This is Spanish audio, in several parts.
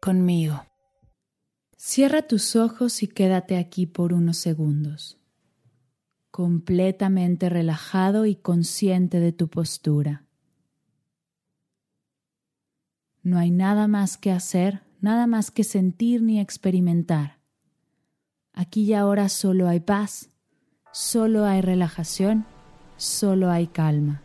conmigo. Cierra tus ojos y quédate aquí por unos segundos, completamente relajado y consciente de tu postura. No hay nada más que hacer, nada más que sentir ni experimentar. Aquí y ahora solo hay paz, solo hay relajación, solo hay calma.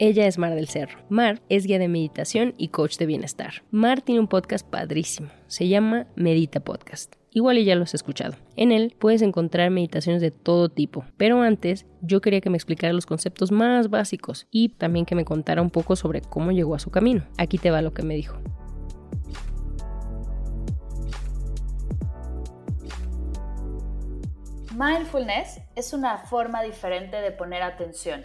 Ella es Mar del Cerro. Mar es guía de meditación y coach de bienestar. Mar tiene un podcast padrísimo. Se llama Medita Podcast. Igual ya lo has escuchado. En él puedes encontrar meditaciones de todo tipo. Pero antes yo quería que me explicara los conceptos más básicos y también que me contara un poco sobre cómo llegó a su camino. Aquí te va lo que me dijo. Mindfulness es una forma diferente de poner atención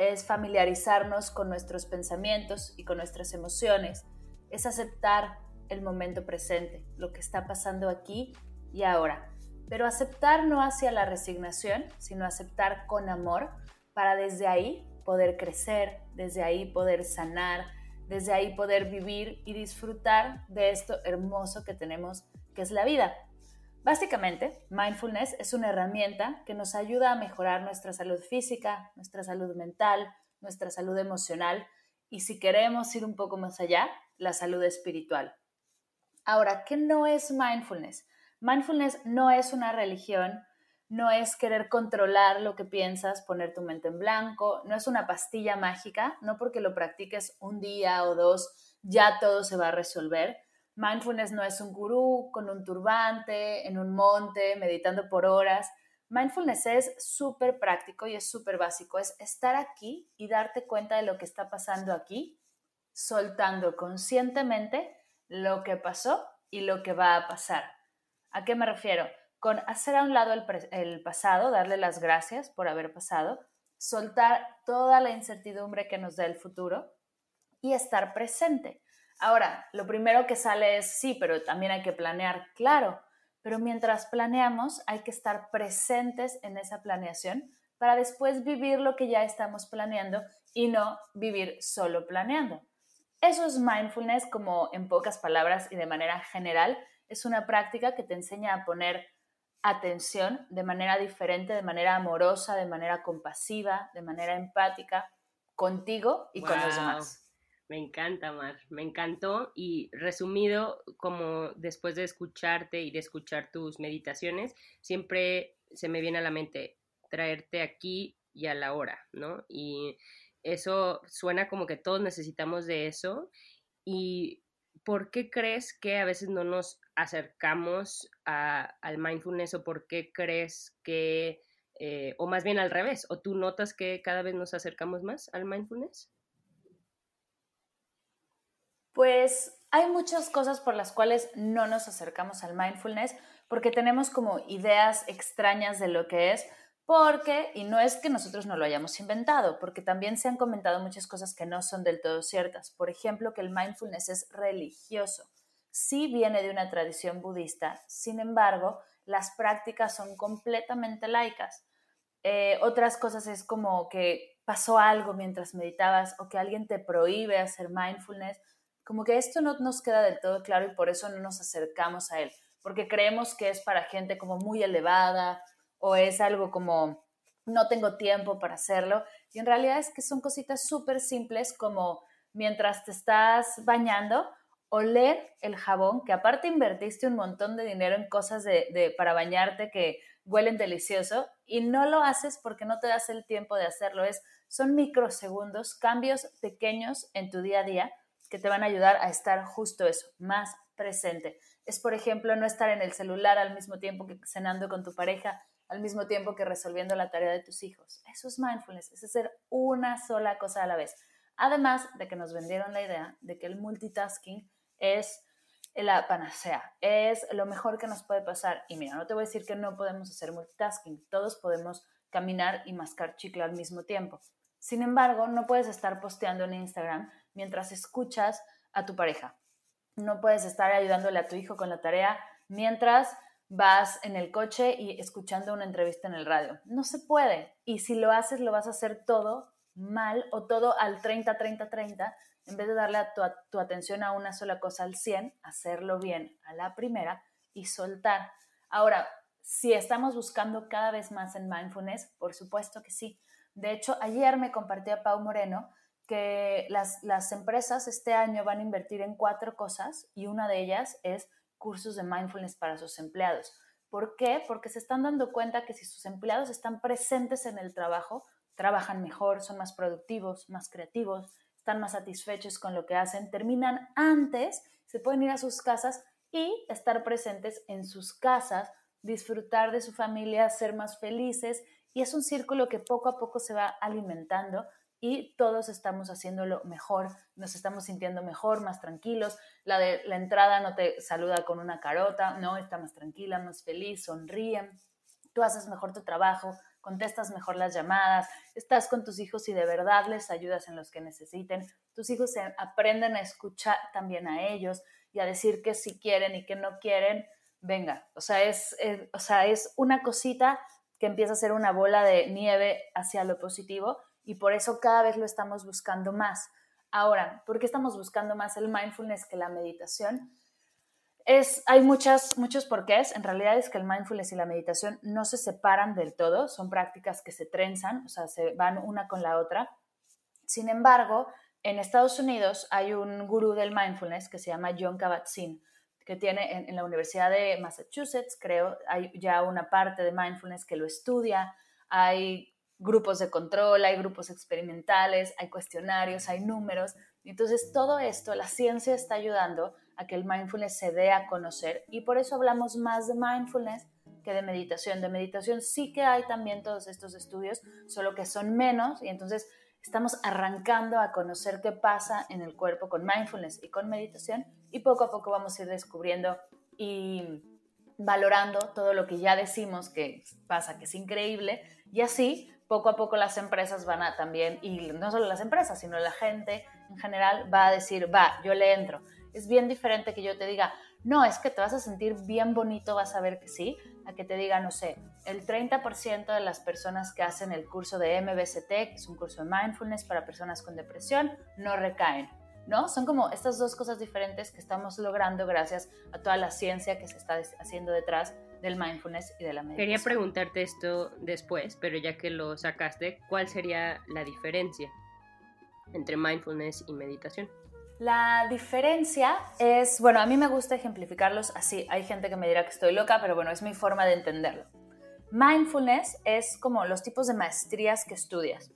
es familiarizarnos con nuestros pensamientos y con nuestras emociones, es aceptar el momento presente, lo que está pasando aquí y ahora. Pero aceptar no hacia la resignación, sino aceptar con amor para desde ahí poder crecer, desde ahí poder sanar, desde ahí poder vivir y disfrutar de esto hermoso que tenemos, que es la vida. Básicamente, mindfulness es una herramienta que nos ayuda a mejorar nuestra salud física, nuestra salud mental, nuestra salud emocional y si queremos ir un poco más allá, la salud espiritual. Ahora, ¿qué no es mindfulness? Mindfulness no es una religión, no es querer controlar lo que piensas, poner tu mente en blanco, no es una pastilla mágica, no porque lo practiques un día o dos ya todo se va a resolver Mindfulness no es un gurú con un turbante, en un monte, meditando por horas. Mindfulness es súper práctico y es súper básico. Es estar aquí y darte cuenta de lo que está pasando aquí, soltando conscientemente lo que pasó y lo que va a pasar. ¿A qué me refiero? Con hacer a un lado el, el pasado, darle las gracias por haber pasado, soltar toda la incertidumbre que nos da el futuro y estar presente. Ahora, lo primero que sale es sí, pero también hay que planear, claro, pero mientras planeamos hay que estar presentes en esa planeación para después vivir lo que ya estamos planeando y no vivir solo planeando. Eso es mindfulness como en pocas palabras y de manera general. Es una práctica que te enseña a poner atención de manera diferente, de manera amorosa, de manera compasiva, de manera empática contigo y con los demás. Me encanta, Mar, me encantó y resumido, como después de escucharte y de escuchar tus meditaciones, siempre se me viene a la mente traerte aquí y a la hora, ¿no? Y eso suena como que todos necesitamos de eso. ¿Y por qué crees que a veces no nos acercamos al mindfulness o por qué crees que, eh, o más bien al revés, o tú notas que cada vez nos acercamos más al mindfulness? Pues hay muchas cosas por las cuales no nos acercamos al mindfulness porque tenemos como ideas extrañas de lo que es, porque, y no es que nosotros no lo hayamos inventado, porque también se han comentado muchas cosas que no son del todo ciertas. Por ejemplo, que el mindfulness es religioso. Sí viene de una tradición budista, sin embargo, las prácticas son completamente laicas. Eh, otras cosas es como que pasó algo mientras meditabas o que alguien te prohíbe hacer mindfulness como que esto no nos queda del todo claro y por eso no nos acercamos a él, porque creemos que es para gente como muy elevada o es algo como no tengo tiempo para hacerlo. Y en realidad es que son cositas súper simples como mientras te estás bañando, oler el jabón, que aparte invertiste un montón de dinero en cosas de, para bañarte que huelen delicioso y no lo haces porque no te das el tiempo de hacerlo. Es, son microsegundos, cambios pequeños en tu día a día que te van a ayudar a estar justo eso, más presente. Es, por ejemplo, no estar en el celular al mismo tiempo que cenando con tu pareja, al mismo tiempo que resolviendo la tarea de tus hijos. Eso es mindfulness, es hacer una sola cosa a la vez. Además de que nos vendieron la idea de que el multitasking es la panacea, es lo mejor que nos puede pasar. Y mira, no te voy a decir que no podemos hacer multitasking, todos podemos caminar y mascar chicle al mismo tiempo. Sin embargo, no puedes estar posteando en Instagram mientras escuchas a tu pareja. No puedes estar ayudándole a tu hijo con la tarea mientras vas en el coche y escuchando una entrevista en el radio. No se puede. Y si lo haces, lo vas a hacer todo mal o todo al 30, 30, 30, en vez de darle tu, atención a una sola cosa al 100, hacerlo bien a la primera y soltar. Ahora, si estamos buscando cada vez más en mindfulness, por supuesto que sí. De hecho, ayer me compartía Pau Moreno que las, las empresas este año van a invertir en cuatro cosas y una de ellas es cursos de mindfulness para sus empleados. ¿Por qué? Porque se están dando cuenta que si sus empleados están presentes en el trabajo, trabajan mejor, son más productivos, más creativos, están más satisfechos con lo que hacen, terminan antes, se pueden ir a sus casas y estar presentes en sus casas, disfrutar de su familia, ser más felices y es un círculo que poco a poco se va alimentando y todos estamos haciéndolo mejor, nos estamos sintiendo mejor, más tranquilos. La de la entrada no te saluda con una carota, no, está más tranquila, más feliz, sonríe. Tú haces mejor tu trabajo, contestas mejor las llamadas, estás con tus hijos y de verdad les ayudas en los que necesiten. Tus hijos aprenden a escuchar también a ellos y a decir que si quieren y que no quieren, venga. O sea, es, o sea, es una cosita que empieza a ser una bola de nieve hacia lo positivo y por eso cada vez lo estamos buscando más. Ahora, ¿por qué estamos buscando más el mindfulness que la meditación? Es, hay muchas, muchos porqués. En realidad es que el mindfulness y la meditación no se separan del todo, son prácticas que se trenzan, o sea, se van una con la otra. Sin embargo, en Estados Unidos hay un gurú del mindfulness que se llama John Kabat-Zinn, que tiene en, en, la Universidad de Massachusetts, creo, hay ya una parte de mindfulness que lo estudia, hay grupos de control, hay grupos experimentales, hay cuestionarios, hay números. Entonces, todo esto, la ciencia está ayudando a que el mindfulness se dé a conocer y por eso hablamos más de mindfulness que de meditación. De meditación sí que hay también todos estos estudios, solo que son menos y entonces estamos arrancando a conocer qué pasa en el cuerpo con mindfulness y con meditación y poco a poco vamos a ir descubriendo y valorando todo lo que ya decimos que pasa, que es increíble y así poco a poco las empresas van a también, y no solo las empresas, sino la gente en general va a decir, va, yo le entro. Es bien diferente que yo te diga, no, es que te vas a sentir bien bonito, vas a ver que sí, a que te diga, no sé, el 30% de las personas que hacen el curso de MBCT, que es un curso de mindfulness para personas con depresión, no recaen. ¿No? Son como estas dos cosas diferentes que estamos logrando gracias a toda la ciencia que se está haciendo detrás del mindfulness y de la meditación. Quería preguntarte esto después, pero ya que lo sacaste, ¿cuál sería la diferencia entre mindfulness y meditación? La diferencia es, bueno, a mí me gusta ejemplificarlos así. Hay gente que me dirá que estoy loca, pero bueno, es mi forma de entenderlo. Mindfulness es como los tipos de maestrías que estudias.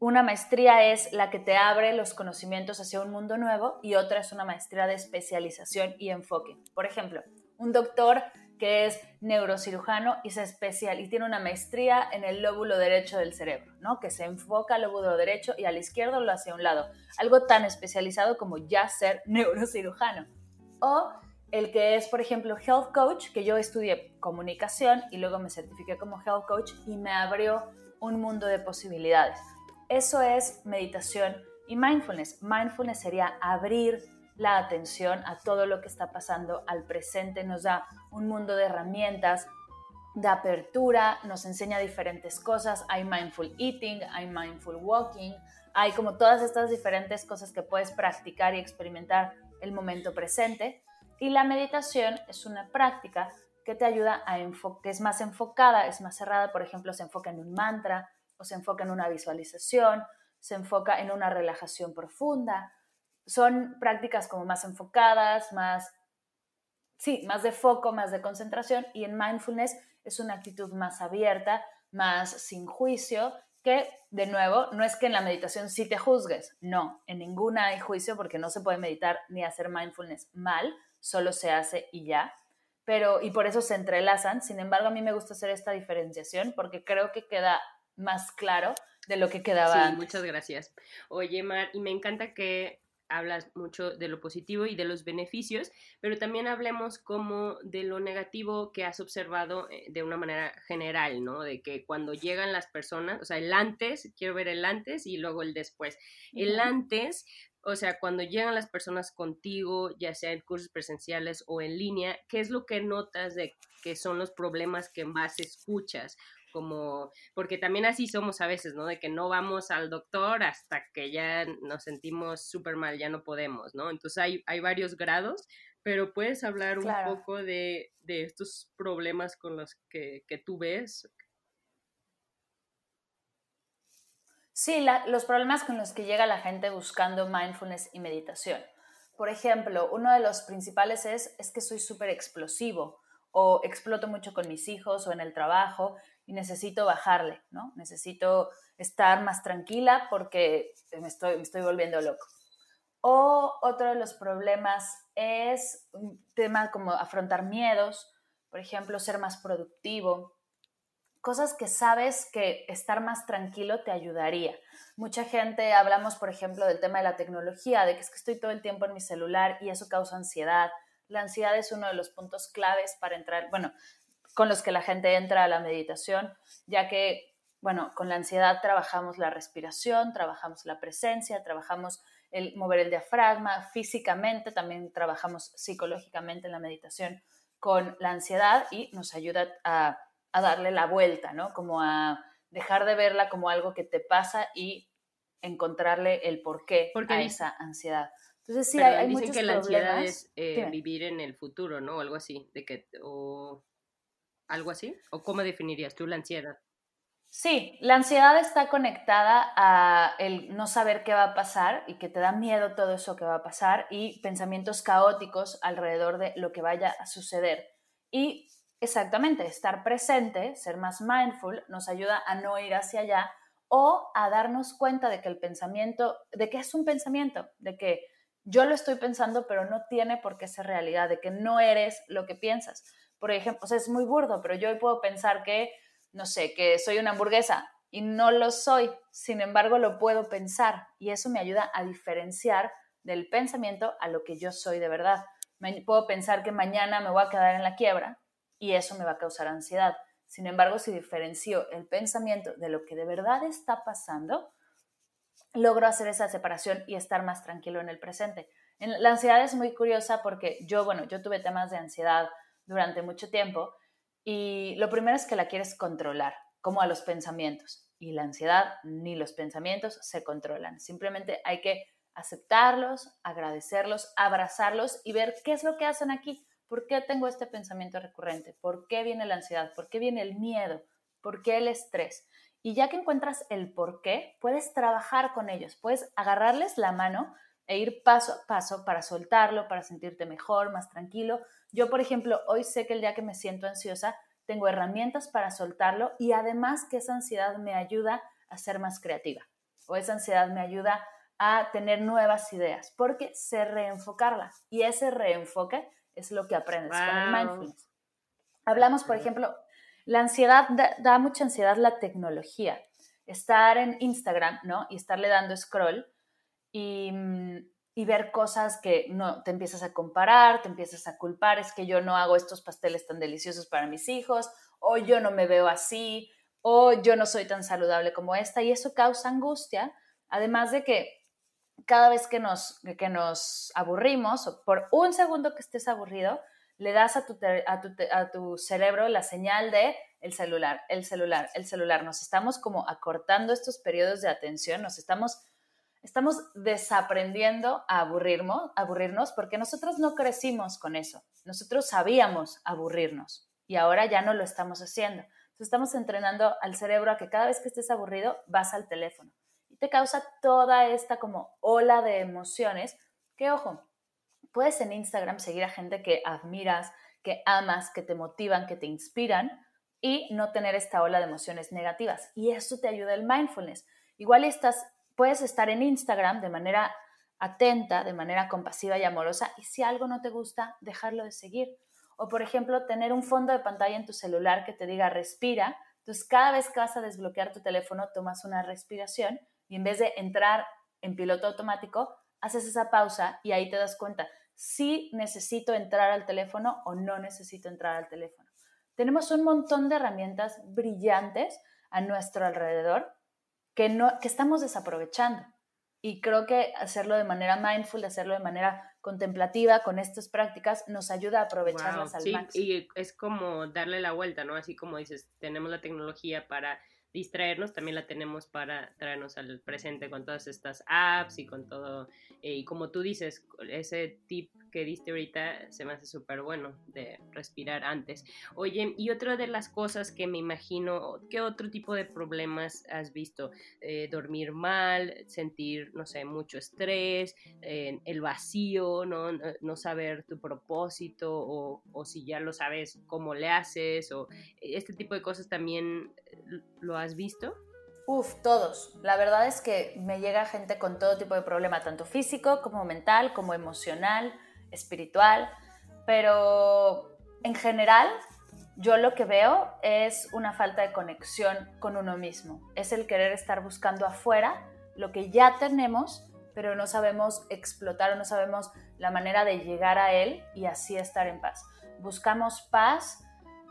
Una maestría es la que te abre los conocimientos hacia un mundo nuevo y otra es una maestría de especialización y enfoque. Por ejemplo, un doctor que es neurocirujano y se especial y tiene una maestría en el lóbulo derecho del cerebro, ¿no? Que se enfoca al lóbulo derecho y al izquierdo lo hace a un lado. Algo tan especializado como ya ser neurocirujano. O el que es, por ejemplo, health coach, que yo estudié comunicación y luego me certifiqué como health coach y me abrió un mundo de posibilidades. Eso es meditación y mindfulness. Mindfulness sería abrir la atención a todo lo que está pasando al presente, nos da un mundo de herramientas, de apertura, nos enseña diferentes cosas, hay mindful eating, hay mindful walking, hay como todas estas diferentes cosas que puedes practicar y experimentar el momento presente. Y la meditación es una práctica que te ayuda a que es más enfocada, es más cerrada, por ejemplo, se enfoca en un mantra o se enfoca en una visualización, se enfoca en una relajación profunda. Son prácticas como más enfocadas, más, sí, más de foco, más de concentración y en mindfulness es una actitud más abierta, más sin juicio, que de nuevo, no es que en la meditación sí te juzgues, no, en ninguna hay juicio porque no se puede meditar ni hacer mindfulness mal, solo se hace y ya pero y por eso se entrelazan. Sin embargo, a mí me gusta hacer esta diferenciación porque creo que queda más claro de lo que quedaba. Sí, muchas gracias. Oye, Mar, y me encanta que hablas mucho de lo positivo y de los beneficios, pero también hablemos como de lo negativo que has observado eh, de una manera general, ¿no? De que cuando llegan las personas, o sea, el antes, quiero ver el antes y luego el después. El antes o sea, cuando llegan las personas contigo, ya sea en cursos presenciales o en línea, ¿qué es lo que notas de que son los problemas que más escuchas? Como, porque también así somos a veces, ¿no? De que no vamos al doctor hasta que ya nos sentimos súper mal, ya no podemos, ¿no? Entonces hay, hay varios grados, pero puedes hablar un poco de, de, estos problemas con los que, que tú ves, Sí, los problemas con los que llega la gente buscando mindfulness y meditación. Por ejemplo, uno de los principales es, es que soy súper explosivo o exploto mucho con mis hijos o en el trabajo y necesito bajarle, ¿no? Necesito estar más tranquila porque me estoy, me estoy volviendo loco. O otro de los problemas es un tema como afrontar miedos, por ejemplo, ser más productivo, cosas que sabes que estar más tranquilo te ayudaría. Mucha gente hablamos, por ejemplo, del tema de la tecnología, de que es que estoy todo el tiempo en mi celular y eso causa ansiedad. La ansiedad es uno de los puntos claves para entrar, bueno, con los que la gente entra a la meditación, ya que, bueno, con la ansiedad trabajamos la respiración, trabajamos la presencia, trabajamos el mover el diafragma, físicamente también trabajamos psicológicamente en la meditación con la ansiedad y nos ayuda a a darle la vuelta, ¿no? Como a dejar de verla como algo que te pasa y encontrarle el porqué Porque a esa ansiedad. Entonces sí, hay, hay dicen que la ansiedad es eh, vivir en el futuro, ¿no? O algo así, de que o algo así. ¿O cómo definirías tú la ansiedad? Sí, la ansiedad está conectada a el no saber qué va a pasar y que te da miedo todo eso que va a pasar y pensamientos caóticos alrededor de lo que vaya a suceder. Y Exactamente, estar presente, ser más mindful, nos ayuda a no ir hacia allá o a darnos cuenta de que el pensamiento, de que es un pensamiento, de que yo lo estoy pensando, pero no tiene por qué ser realidad, de que no eres lo que piensas. Por ejemplo, o sea, es muy burdo, pero yo hoy puedo pensar que, no sé, que soy una hamburguesa y no lo soy, sin embargo lo puedo pensar y eso me ayuda a diferenciar del pensamiento a lo que yo soy de verdad. Puedo pensar que mañana me voy a quedar en la quiebra y eso me va a causar ansiedad. Sin embargo, si diferencio el pensamiento de lo que de verdad está pasando, logro hacer esa separación y estar más tranquilo en el presente. La ansiedad es muy curiosa porque yo, bueno, yo tuve temas de ansiedad durante mucho tiempo y lo primero es que la quieres controlar, como a los pensamientos. Y la ansiedad ni los pensamientos se controlan. Simplemente hay que aceptarlos, agradecerlos, abrazarlos y ver qué es lo que hacen aquí. ¿Por qué tengo este pensamiento recurrente? ¿Por qué viene la ansiedad? ¿Por qué viene el miedo? ¿Por qué el estrés? Y ya que encuentras el por qué, puedes trabajar con ellos, puedes agarrarles la mano e ir paso a paso para soltarlo, para sentirte mejor, más tranquilo. Yo, por ejemplo, hoy sé que el día que me siento ansiosa, tengo herramientas para soltarlo y además que esa ansiedad me ayuda a ser más creativa o esa ansiedad me ayuda a tener nuevas ideas, porque sé reenfocarla y ese reenfoque es lo que aprendes con el mindfulness. Hablamos, por ejemplo, la ansiedad, da, mucha ansiedad la tecnología. Estar en Instagram, ¿no? Y estarle dando scroll y, mm, y, ver cosas que no te empiezas a comparar, te empiezas a culpar, es que yo no hago estos pasteles tan deliciosos para mis hijos, o yo no me veo así, o yo no soy tan saludable como esta, y eso causa angustia, además de que cada vez que nos, que nos aburrimos, por un segundo que estés aburrido, le das a tu, a, tu, cerebro la señal de el celular, el celular, el celular. Nos estamos como acortando estos periodos de atención, nos estamos Estamos desaprendiendo a aburrirnos, aburrirnos porque nosotros no crecimos con eso. Nosotros sabíamos aburrirnos y ahora ya no lo estamos haciendo. Entonces estamos entrenando al cerebro a que cada vez que estés aburrido vas al teléfono y te causa toda esta como ola de emociones que, ojo, puedes en Instagram seguir a gente que admiras, que amas, que te motivan, que te inspiran y no tener esta ola de emociones negativas. Y eso te ayuda el mindfulness. Igual estás, puedes estar en Instagram de manera atenta, de manera compasiva y amorosa, y si algo no te gusta, dejarlo de seguir. O, por ejemplo, tener un fondo de pantalla en tu celular que te diga respira. Entonces, cada vez que vas a desbloquear tu teléfono, tomas una respiración y en vez de entrar en piloto automático, haces esa pausa y ahí te das cuenta si necesito entrar al teléfono o no necesito entrar al teléfono. Tenemos un montón de herramientas brillantes a nuestro alrededor que, no, que estamos desaprovechando. Y creo que hacerlo de manera mindful, hacerlo de manera contemplativa con estas prácticas nos ayuda a aprovecharlas al sí, máximo. Y es como darle la vuelta, ¿no? Así como dices, tenemos la tecnología para distraernos, también la tenemos para traernos al presente con todas estas apps y con todo, eh, y como tú dices, ese tip que diste ahorita se me hace súper bueno de respirar antes. Oye, y otra de las cosas que me imagino, ¿qué otro tipo de problemas has visto? Eh, dormir mal, sentir, no sé, mucho estrés, eh, el vacío, ¿no? no saber tu propósito o, o si ya lo sabes, cómo le haces o este tipo de cosas también lo has visto? Uf, todos. La verdad es que me llega gente con todo tipo de problema, tanto físico como mental, como emocional, espiritual, pero en general yo lo que veo es una falta de conexión con uno mismo. Es el querer estar buscando afuera lo que ya tenemos, pero no sabemos explotar o no sabemos la manera de llegar a él y así estar en paz. Buscamos paz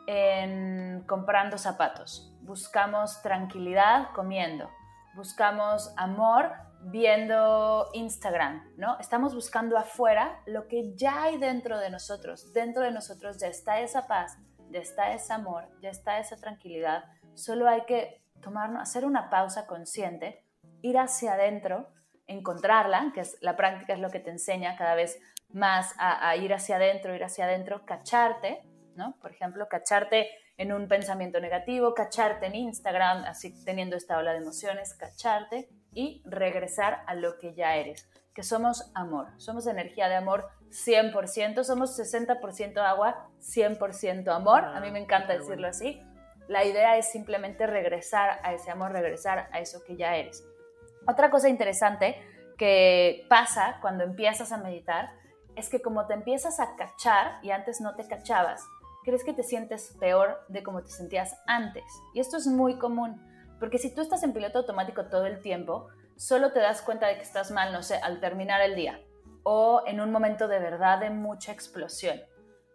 en comprando zapatos, buscamos tranquilidad comiendo, buscamos amor viendo Instagram, ¿no? Estamos buscando afuera lo que ya hay dentro de nosotros. Dentro de nosotros ya está esa paz, ya está ese amor, ya está esa tranquilidad. Solo hay que tomarnos, hacer una pausa consciente, ir hacia adentro, encontrarla, que es la práctica es lo que te enseña cada vez más a, ir hacia adentro, ir hacia adentro, cacharte ¿no? Por ejemplo, cacharte en un pensamiento negativo, cacharte en Instagram, así teniendo esta ola de emociones, cacharte y regresar a lo que ya eres, que somos amor, somos energía de amor 100%, somos 60% agua, 100% amor, a mí me encanta decirlo así. La idea es simplemente regresar a ese amor, regresar a eso que ya eres. Otra cosa interesante que pasa cuando empiezas a meditar es que como te empiezas a cachar y antes no te cachabas, crees que te sientes peor de como te sentías antes. Y esto es muy común, porque si tú estás en piloto automático todo el tiempo, solo te das cuenta de que estás mal, no sé, al terminar el día o en un momento de verdad de mucha explosión.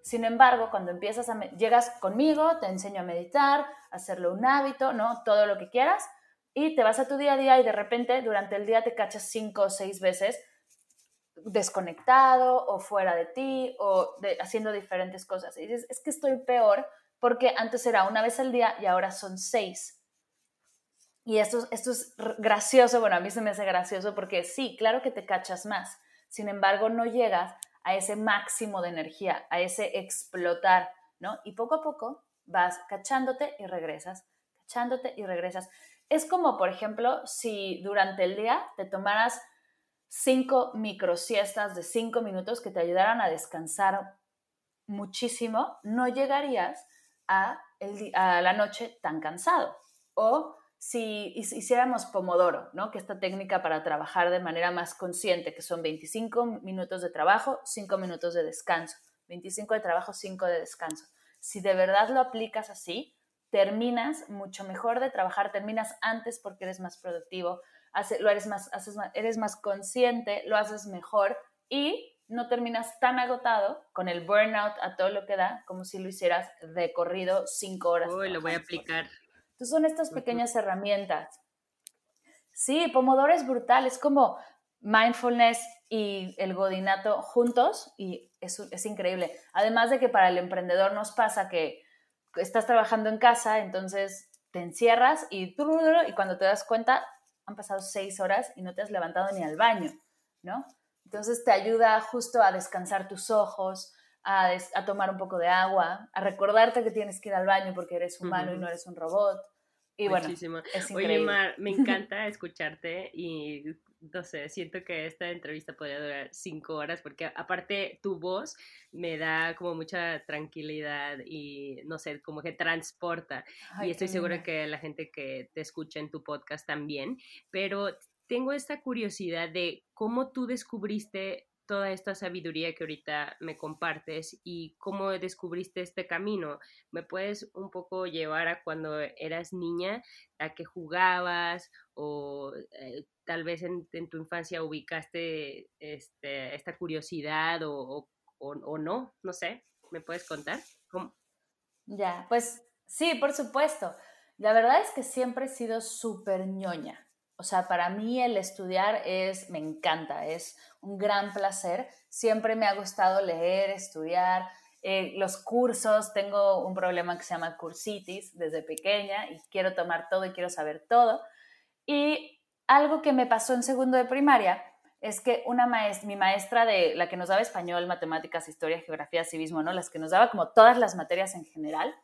Sin embargo, cuando empiezas a llegas conmigo, te enseño a meditar, hacerlo un hábito, ¿no? Todo lo que quieras y te vas a tu día a día y de repente durante el día te cachas cinco o seis veces desconectado o fuera de ti o haciendo diferentes cosas. Y dices, es que estoy peor porque antes era una vez al día y ahora son seis. Y esto, esto es gracioso, bueno, a mí se me hace gracioso porque sí, claro que te cachas más, sin embargo no llegas a ese máximo de energía, a ese explotar, ¿no? Y poco a poco vas cachándote y regresas, cachándote y regresas. Es como, por ejemplo, si durante el día te tomaras cinco microsiestas de cinco minutos que te ayudaran a descansar muchísimo, no llegarías a, a la noche tan cansado. O si hiciéramos Pomodoro, ¿no? que esta técnica para trabajar de manera más consciente, que son 25 minutos de trabajo, 5 minutos de descanso, 25 de trabajo, 5 de descanso. Si de verdad lo aplicas así, terminas mucho mejor de trabajar, terminas antes porque eres más productivo, lo eres más, haces eres más consciente, lo haces mejor y no terminas tan agotado con el burnout a todo lo que da como si lo hicieras de corrido cinco horas. Uy, lo voy a aplicar. Entonces son estas pequeñas herramientas. Sí, Pomodoro es brutal, es como mindfulness y el godinato juntos y es, es increíble. Además de que para el emprendedor nos pasa que estás trabajando en casa, entonces te encierras y, y cuando te das cuenta han pasado seis horas y no te has levantado ni al baño, ¿no? Entonces te ayuda justo a descansar tus ojos, a, tomar un poco de agua, a recordarte que tienes que ir al baño porque eres humano y no eres un robot. Y bueno, es Oye, Mar, me encanta escucharte y no sé, siento que esta entrevista podría durar cinco horas porque aparte tu voz me da como mucha tranquilidad y no sé, como que transporta. y estoy segura que la gente que te escucha en tu podcast también, pero tengo esta curiosidad de cómo tú descubriste toda esta sabiduría que ahorita me compartes y cómo descubriste este camino. ¿Me puedes un poco llevar a cuando eras niña, a qué jugabas o eh, tal vez en, tu infancia ubicaste este, esta curiosidad o, no? No sé, ¿me puedes contar? Ya, pues sí, por supuesto. La verdad es que siempre he sido súper ñoña. O sea, para mí el estudiar es, me encanta, es un gran placer. Siempre me ha gustado leer, estudiar, eh, los cursos. Tengo un problema que se llama cursitis desde pequeña y quiero tomar todo y quiero saber todo. Y algo que me pasó en segundo de primaria es que una maestra, mi maestra de la que nos daba español, matemáticas, historia, geografía, civismo, ¿no? Las que nos daba como todas las materias en general,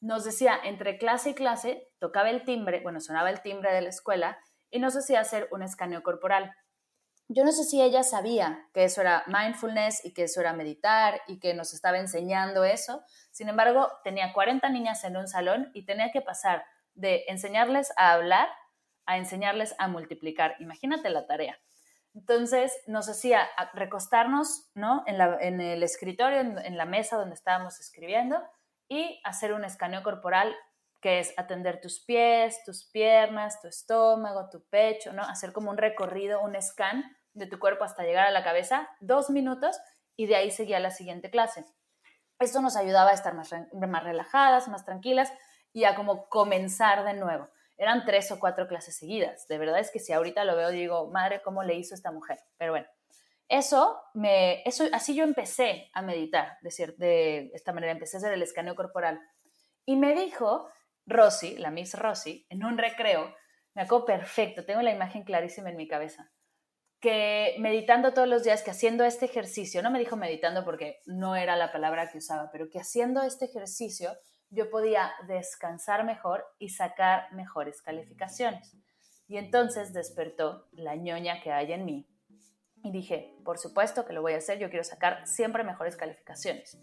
nos decía entre clase y clase, tocaba el timbre, bueno, sonaba el timbre de la escuela y nos hacía hacer un escaneo corporal. Yo no sé si ella sabía que eso era mindfulness y que eso era meditar y que nos estaba enseñando eso. Sin embargo, tenía 40 niñas en un salón y tenía que pasar de enseñarles a hablar a enseñarles a multiplicar. Imagínate la tarea. Entonces nos hacía recostarnos ¿no? en, el escritorio, en, la mesa donde estábamos escribiendo y hacer un escaneo corporal que es atender tus pies, tus piernas, tu estómago, tu pecho, ¿no? Hacer como un recorrido, un scan de tu cuerpo hasta llegar a la cabeza, dos minutos, y de ahí seguía la siguiente clase. Esto nos ayudaba a estar más, más relajadas, más tranquilas y a como comenzar de nuevo. Eran tres o cuatro clases seguidas. De verdad es que si ahorita lo veo, digo, madre, ¿cómo le hizo esta mujer? Pero bueno, eso me, eso, así yo empecé a meditar, de, de esta manera, empecé a hacer el escaneo corporal. Y me dijo Rosy, la Miss Rosy, en un recreo, me acuerdo perfecto, tengo la imagen clarísima en mi cabeza, que meditando todos los días, que haciendo este ejercicio, no me dijo meditando porque no era la palabra que usaba, pero que haciendo este ejercicio yo podía descansar mejor y sacar mejores calificaciones. Y entonces despertó la ñoña que hay en mí. Y dije, por supuesto que lo voy a hacer, yo quiero sacar siempre mejores calificaciones.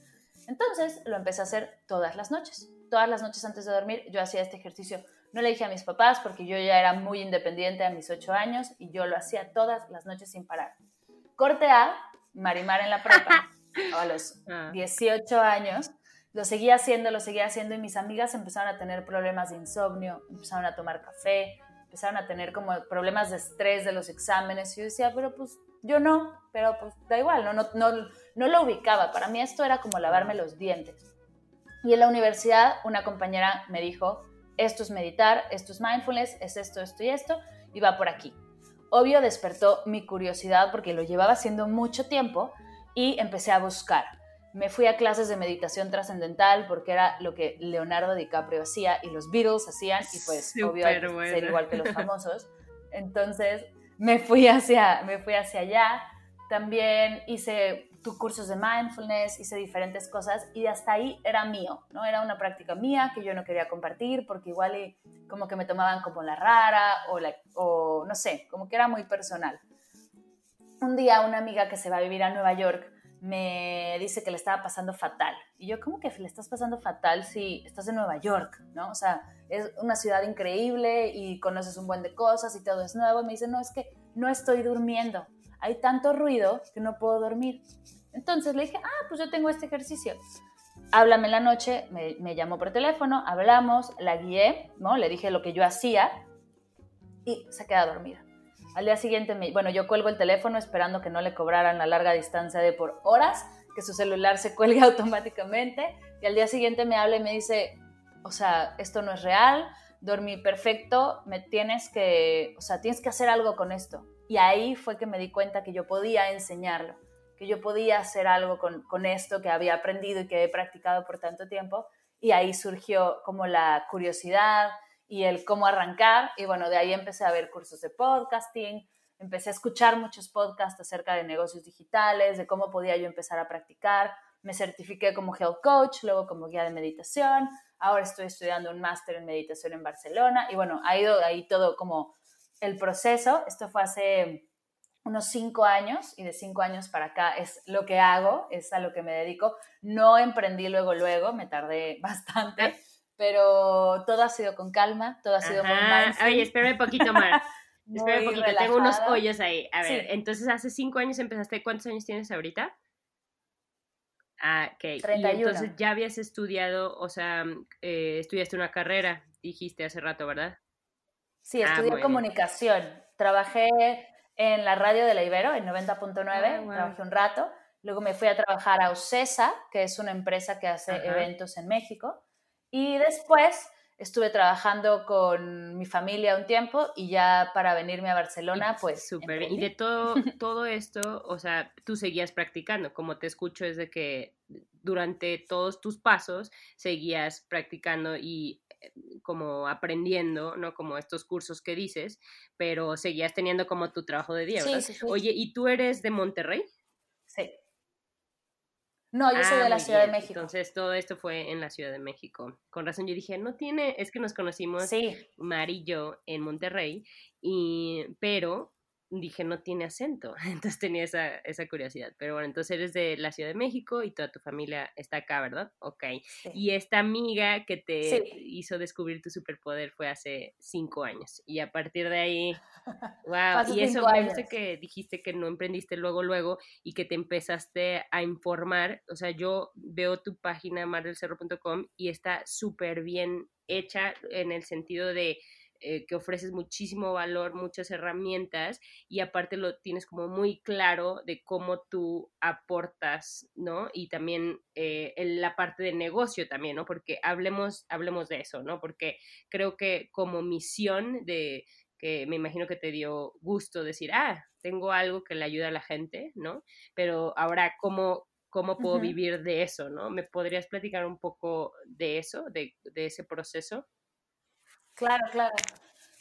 Entonces lo empecé a hacer todas las noches todas las noches antes de dormir yo hacía este ejercicio. No le dije a mis papás porque yo ya era muy independiente a mis ocho años y yo lo hacía todas las noches sin parar. Corte A, Marimar en la prepa, a los 18 ah. años, lo seguía haciendo, lo seguía haciendo y mis amigas empezaron a tener problemas de insomnio, empezaron a tomar café, empezaron a tener como problemas de estrés de los exámenes y yo decía, pero pues yo no, pero pues da igual, no, no, no, no lo ubicaba. Para mí esto era como lavarme los dientes. Y en la universidad una compañera me dijo, esto es meditar, esto es mindfulness, es esto, esto y esto, y va por aquí. Obvio despertó mi curiosidad porque lo llevaba haciendo mucho tiempo y empecé a buscar. Me fui a clases de meditación trascendental porque era lo que Leonardo DiCaprio hacía y los Beatles hacían y pues obvio ser igual que los famosos. Entonces me fui hacia, me fui hacia allá. También hice cursos de mindfulness, hice diferentes cosas y hasta ahí era mío, ¿no? Era una práctica mía que yo no quería compartir porque igual como que me tomaban como la rara o, la, o no sé, como que era muy personal. Un día una amiga que se va a vivir a Nueva York me dice que le estaba pasando fatal. Y yo, ¿cómo que le estás pasando fatal si estás en Nueva York? ¿no? O sea, es una ciudad increíble y conoces un buen de cosas y todo es nuevo. me dice, no, es que no estoy durmiendo hay tanto ruido que no puedo dormir. Entonces le dije, ah, pues yo tengo este ejercicio. Háblame en la noche, me, llamó por teléfono, hablamos, la guié, ¿no? Le dije lo que yo hacía y se queda dormida. Al día siguiente, me, bueno, yo cuelgo el teléfono esperando que no le cobraran la larga distancia de por horas, que su celular se cuelgue automáticamente. Y al día siguiente me habla y me dice, o sea, esto no es real, dormí perfecto, me tienes que, o sea, tienes que hacer algo con esto. Y ahí fue que me di cuenta que yo podía enseñarlo, que yo podía hacer algo con, esto que había aprendido y que he practicado por tanto tiempo. Y ahí surgió como la curiosidad y el cómo arrancar. Y bueno, de ahí empecé a ver cursos de podcasting, empecé a escuchar muchos podcasts acerca de negocios digitales, de cómo podía yo empezar a practicar. Me certifiqué como health coach, luego como guía de meditación. Ahora estoy estudiando un máster en meditación en Barcelona. Y bueno, ha ido ahí todo como el proceso. Esto fue hace unos cinco años y de cinco años para acá es lo que hago, es a lo que me dedico. No emprendí luego, luego, me tardé bastante pero todo ha sido con calma, todo ha sido con mindfulness. Oye, espérame un poquito más. espérame un poquito, tengo unos hoyos ahí. A ver, entonces hace cinco años empezaste, ¿cuántos años tienes ahorita? Ah, ok. 31. Y entonces ya habías estudiado, o sea, eh, estudiaste una carrera, dijiste hace rato, ¿verdad? Sí, ah, estudié comunicación. Trabajé en la radio de la Ibero, en 90.9, ah, trabajé un rato. Luego me fui a trabajar a Ocesa, que es una empresa que hace eventos en México. Y después estuve trabajando con mi familia un tiempo y ya para venirme a Barcelona, pues... Súper bien. Y de todo, todo esto, o sea, tú seguías practicando, como te escucho es de que durante todos tus pasos seguías practicando y como aprendiendo, ¿no? Como estos cursos que dices, pero seguías teniendo como tu trabajo de día, ¿verdad? Sí, sí, sí. Oye, ¿y tú eres de Monterrey? Sí. No, yo soy de ah, la Ciudad de México. Entonces todo esto fue en la Ciudad de México. Con razón yo dije, no tiene, es que nos conocimos sí. Mari y yo en Monterrey, y, pero dije, no tiene acento. Entonces tenía esa, esa, curiosidad. Pero bueno, entonces eres de la Ciudad de México y toda tu familia está acá, ¿verdad? Ok. Y esta amiga que te hizo descubrir tu superpoder fue hace cinco años. Y a partir de ahí, wow. y eso me que dijiste que no emprendiste luego, luego y que te empezaste a informar. O sea, yo veo tu página mardelcerro.com y está súper bien hecha en el sentido de eh, que ofreces muchísimo valor, muchas herramientas y aparte lo tienes como muy claro de cómo tú aportas, ¿no? Y también eh, en la parte de negocio también, ¿no? Porque hablemos, hablemos de eso, ¿no? Porque creo que como misión de que me imagino que te dio gusto decir, ah, tengo algo que le ayuda a la gente, ¿no? Pero ahora, ¿cómo, cómo puedo vivir de eso, ¿no? ¿Me podrías platicar un poco de eso, de, de ese proceso? Claro, claro.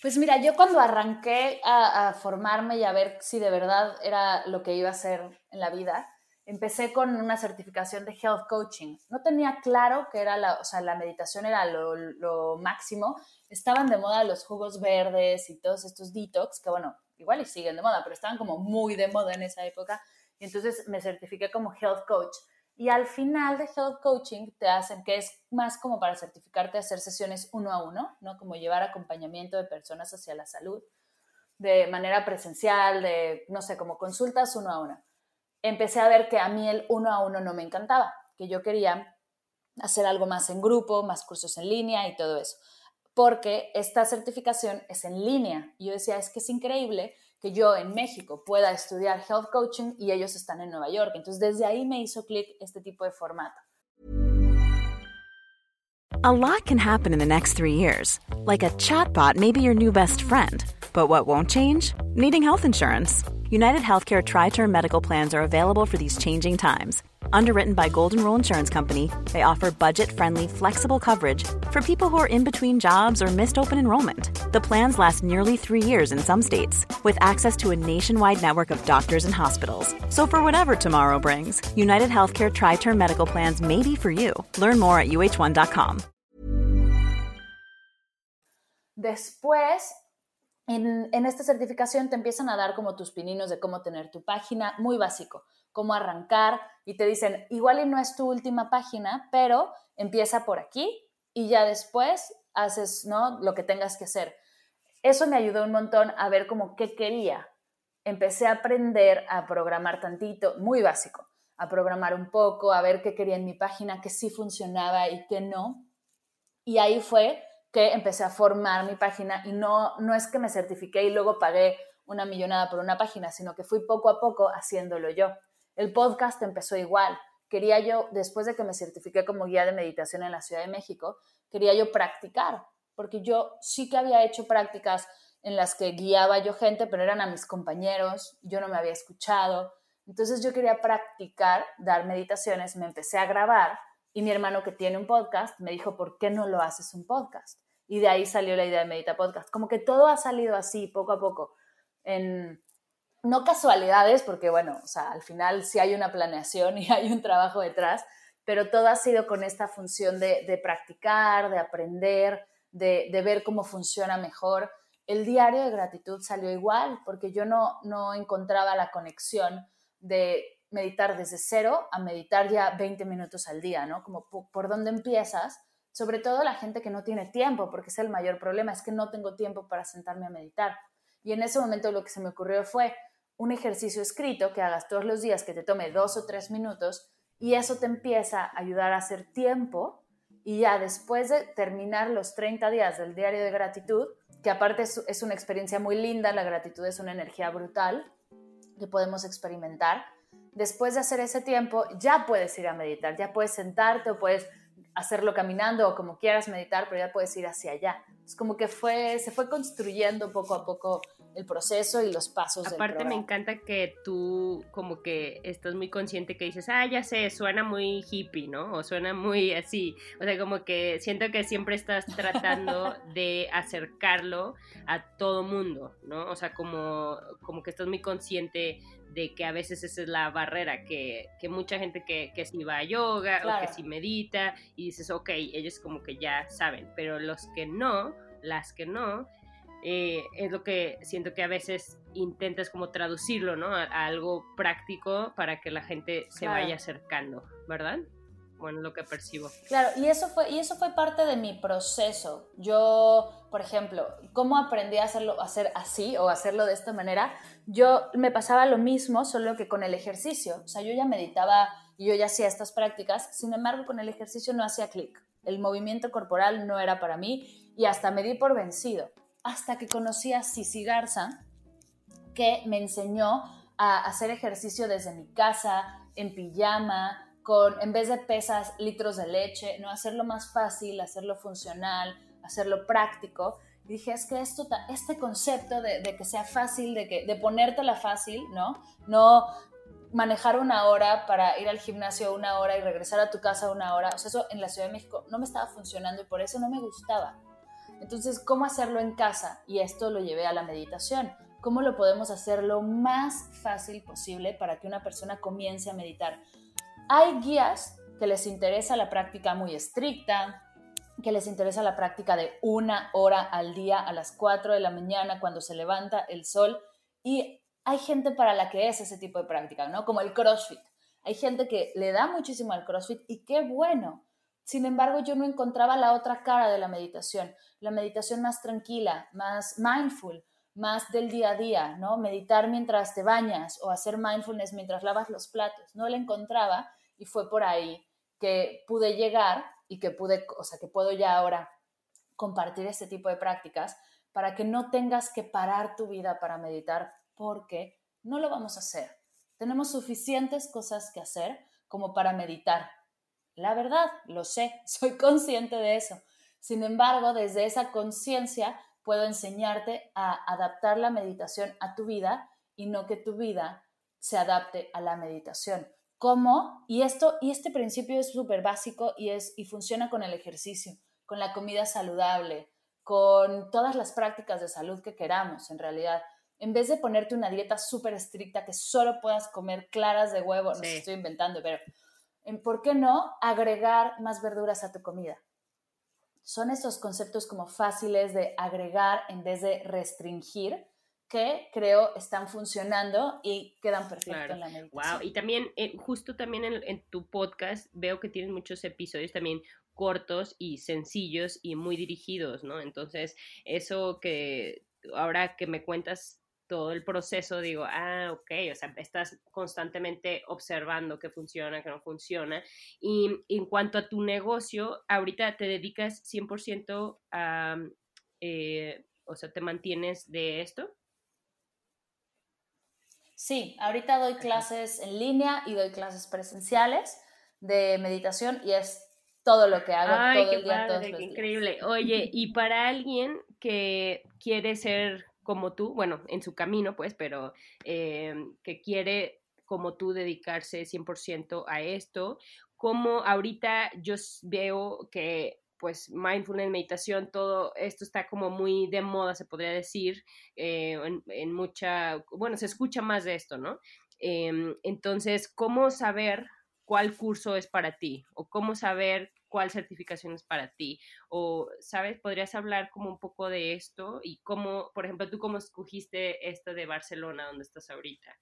Pues mira, yo cuando arranqué a, formarme y a ver si de verdad era lo que iba a hacer en la vida, empecé con una certificación de health coaching. No tenía claro que era la, o sea, la meditación era lo, lo, máximo. Estaban de moda los jugos verdes y todos estos detox, que bueno, igual y siguen de moda, pero estaban como muy de moda en esa época. Y entonces me certifiqué como health coach. Y al final de Health Coaching te hacen, que es más como para certificarte hacer sesiones uno a uno, ¿no? Como llevar acompañamiento de personas hacia la salud de manera presencial, de, no sé, como consultas uno a uno. Empecé a ver que a mí el uno a uno no me encantaba, que yo quería hacer algo más en grupo, más cursos en línea y todo eso. Porque esta certificación es en línea. Yo decía, es que es increíble yo en México pueda estudiar health coaching y ellos están en Nueva York. A lot can happen in the next three years. Like a chatbot may be your new best friend. But what won't change? Needing health insurance. United Healthcare Tri-Term Medical Plans are available for these changing times Underwritten by Golden Rule Insurance Company, they offer budget-friendly, flexible coverage for people who are in between jobs or missed open enrollment. The plans last nearly three years in some states, with access to a nationwide network of doctors and hospitals. So for whatever tomorrow brings, United Healthcare Tri-Term Medical Plans may be for you. Learn more at uh1.com. Después, en, en esta certificación te empiezan a dar como tus pininos de cómo tener tu página, muy básico. Cómo arrancar y te dicen, igual y no es tu última página, pero empieza por aquí y ya después haces, ¿no? Lo que tengas que hacer. Eso me ayudó un montón a ver como qué quería. Empecé a aprender a programar tantito, muy básico, a programar un poco, a ver qué quería en mi página, qué sí funcionaba y qué no. Y ahí fue que empecé a formar mi página y no, no es que me certifiqué y luego pagué una millonada por una página, sino que fui poco a poco haciéndolo yo. El podcast empezó igual. Quería yo, después de que me certifiqué como guía de meditación en la Ciudad de México, quería yo practicar, porque yo sí que había hecho prácticas en las que guiaba yo gente, pero eran a mis compañeros, yo no me había escuchado. Entonces yo quería practicar, dar meditaciones, me empecé a grabar y mi hermano que tiene un podcast me dijo, ¿por qué no lo haces un podcast? y de ahí salió la idea de Medita Podcast. Como que todo ha salido así, poco a poco, en no casualidades, porque bueno, o sea, al final sí hay una planeación y hay un trabajo detrás, pero todo ha sido con esta función de, practicar, de aprender, de, ver cómo funciona mejor. El diario de gratitud salió igual, porque yo no, no encontraba la conexión de meditar desde cero a meditar ya 20 minutos al día, ¿no? Como por dónde empiezas, sobre todo la gente que no tiene tiempo, porque es el mayor problema, es que no tengo tiempo para sentarme a meditar. Y en ese momento lo que se me ocurrió fue un ejercicio escrito que hagas todos los días, que te tome dos o tres minutos, y eso te empieza a ayudar a hacer tiempo, y ya después de terminar los 30 días del diario de gratitud, que aparte es una experiencia muy linda, la gratitud es una energía brutal que podemos experimentar, después de hacer ese tiempo ya puedes ir a meditar, ya puedes sentarte o puedes hacerlo caminando o como quieras meditar, pero ya puedes ir hacia allá. Es como que fue, se fue construyendo poco a poco el proceso y los pasos. Aparte me encanta que tú como que estás muy consciente que dices, ah, ya sé, suena muy hippie, ¿no? O suena muy así. O sea, como que siento que siempre estás tratando de acercarlo a todo mundo, ¿no? O sea, como, como que estás muy consciente de que a veces esa es la barrera, que, que mucha gente que, que sí va a yoga o que sí medita y dices, ok, ellos como que ya saben, pero los que no, las que no, eh, es lo que siento que a veces intentas como traducirlo, ¿no? A, algo práctico para que la gente se vaya acercando, ¿verdad? bueno, lo que percibo. Claro, y eso fue, y eso fue parte de mi proceso. Yo, por ejemplo, ¿cómo aprendí a hacerlo, hacer así o hacerlo de esta manera? Yo me pasaba lo mismo, solo que con el ejercicio. O sea, yo ya meditaba y yo ya hacía estas prácticas, sin embargo, con el ejercicio no hacía clic. El movimiento corporal no era para mí y hasta me di por vencido. Hasta que conocí a Cici Garza, que me enseñó a hacer ejercicio desde mi casa, en pijama, con, en vez de pesas, litros de leche, ¿no? Hacerlo más fácil, hacerlo funcional, hacerlo práctico. Y dije, es que esto, este concepto de, que sea fácil, de, que, de ponértela fácil, ¿no? No manejar una hora para ir al gimnasio una hora y regresar a tu casa una hora. O sea, eso en la Ciudad de México no me estaba funcionando y por eso no me gustaba. Entonces, ¿cómo hacerlo en casa? Y esto lo llevé a la meditación. ¿Cómo lo podemos hacer lo más fácil posible para que una persona comience a meditar? Hay guías que les interesa la práctica muy estricta, que les interesa la práctica de una hora al día a las 4 de la mañana cuando se levanta el sol y hay gente para la que es ese tipo de práctica, ¿no? Como el CrossFit. Hay gente que le da muchísimo al CrossFit y qué bueno. Sin embargo, yo no encontraba la otra cara de la meditación, la meditación más tranquila, más mindful, más del día a día, ¿no? Meditar mientras te bañas o hacer mindfulness mientras lavas los platos. No la encontraba y fue por ahí que pude llegar y que pude, o sea, que puedo ya ahora compartir este tipo de prácticas para que no tengas que parar tu vida para meditar porque no lo vamos a hacer. Tenemos suficientes cosas que hacer como para meditar. La verdad, lo sé, soy consciente de eso. Sin embargo, desde esa conciencia puedo enseñarte a adaptar la meditación a tu vida y no que tu vida se adapte a la meditación. ¿Cómo? Y, esto, y este principio es súper básico y, es, y funciona con el ejercicio, con la comida saludable, con todas las prácticas de salud que queramos, en realidad. En vez de ponerte una dieta súper estricta que solo puedas comer claras de huevo, no estoy inventando, pero ¿por qué no agregar más verduras a tu comida? Son esos conceptos como fáciles de agregar en vez de restringir que creo están funcionando y quedan perfectos en la meditación. Wow, y también, eh, justo también en, tu podcast veo que tienes muchos episodios también cortos y sencillos y muy dirigidos, ¿no? Entonces, eso que ahora que me cuentas todo el proceso, digo, ah, ok, o sea, estás constantemente observando qué funciona, qué no funciona. Y en cuanto a tu negocio, ahorita te dedicas 100% a, eh, o sea, te mantienes de esto. Sí, ahorita doy clases en línea y doy clases presenciales de meditación y es todo lo que hago todo el día, todos los increíble. Oye, y para alguien que quiere ser como tú, bueno, en su camino, pues, pero eh, que quiere como tú dedicarse 100% a esto, como ahorita yo veo que pues mindfulness, meditación, todo esto está como muy de moda, se podría decir, eh, en, mucha, bueno, se escucha más de esto, ¿no? Em, entonces, ¿cómo saber cuál curso es para ti? ¿O cómo saber cuál certificación es para ti? O, ¿sabes? ¿Podrías hablar como un poco de esto? Y cómo, por ejemplo, tú cómo escogiste esto de Barcelona, donde estás ahorita.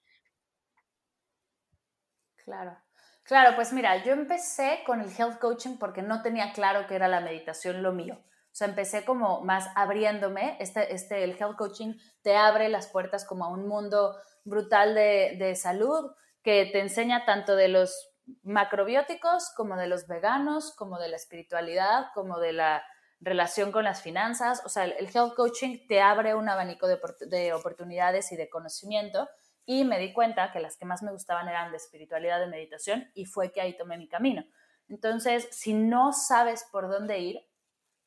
Claro. Claro, pues mira, yo empecé con el health coaching porque no tenía claro que era la meditación lo mío. O sea, empecé como más abriéndome. Este, este, el health coaching te abre las puertas como a un mundo brutal de, de salud que te enseña tanto de los macrobióticos como de los veganos, como de la espiritualidad, como de la relación con las finanzas. O sea, el, health coaching te abre un abanico de, de oportunidades y de conocimiento y me di cuenta que las que más me gustaban eran de espiritualidad, de meditación, y fue que ahí tomé mi camino. Entonces, si no sabes por dónde ir,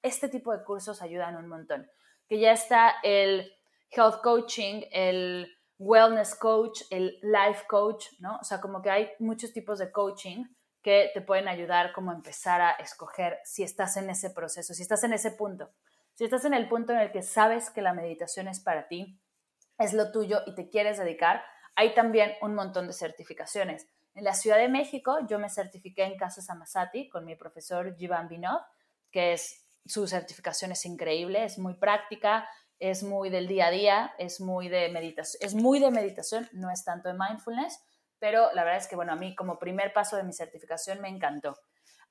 este tipo de cursos ayudan un montón. Que ya está el health coaching, el wellness coach, el life coach, ¿no? O sea, como que hay muchos tipos de coaching que te pueden ayudar como empezar a escoger si estás en ese proceso, si estás en ese punto. Si estás en el punto en el que sabes que la meditación es para ti, es lo tuyo y te quieres dedicar, hay también un montón de certificaciones. En la Ciudad de México yo me certifiqué en Casa Samasati con mi profesor Jivan Vinod, que es su certificación es increíble, es muy práctica, es muy del día a día, es muy de meditación, es muy de meditación, no es tanto de mindfulness, pero la verdad es que bueno, a mí como primer paso de mi certificación me encantó.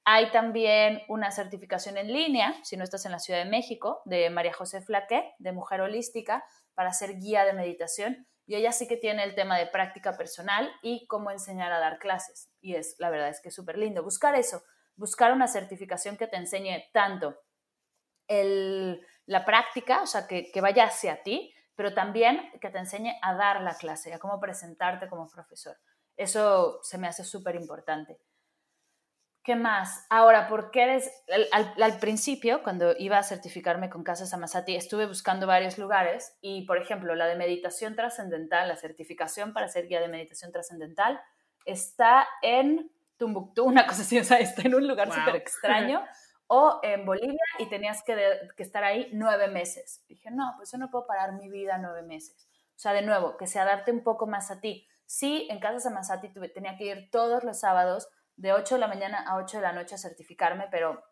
Hay también una certificación en línea, si no estás en la Ciudad de México, de María José Flaque, de Mujer Holística, para ser guía de meditación. Y ella sí que tiene el tema de práctica personal y cómo enseñar a dar clases. Y es, la verdad es que es súper lindo. Buscar eso, buscar una certificación que te enseñe tanto el, la práctica, o sea, que, que vaya hacia ti, pero también que te enseñe a dar la clase, a cómo presentarte como profesor. Eso se me hace súper importante. ¿Qué más? Ahora, ¿por qué eres, al, principio, cuando iba a certificarme con Casa Samasati, estuve buscando varios lugares y, por ejemplo, la de meditación trascendental, la certificación para ser guía de meditación trascendental, está en Tumbuktu, una cosa así, o sea, está en un lugar súper extraño, o en Bolivia y tenías que, estar ahí nueve meses. Dije, no, pues yo no puedo parar mi vida nueve meses. O sea, de nuevo, que se adapte un poco más a ti. Sí, en Casa Samasati tuve, tenía que ir todos los sábados de 8 de la mañana a 8 de la noche a certificarme, pero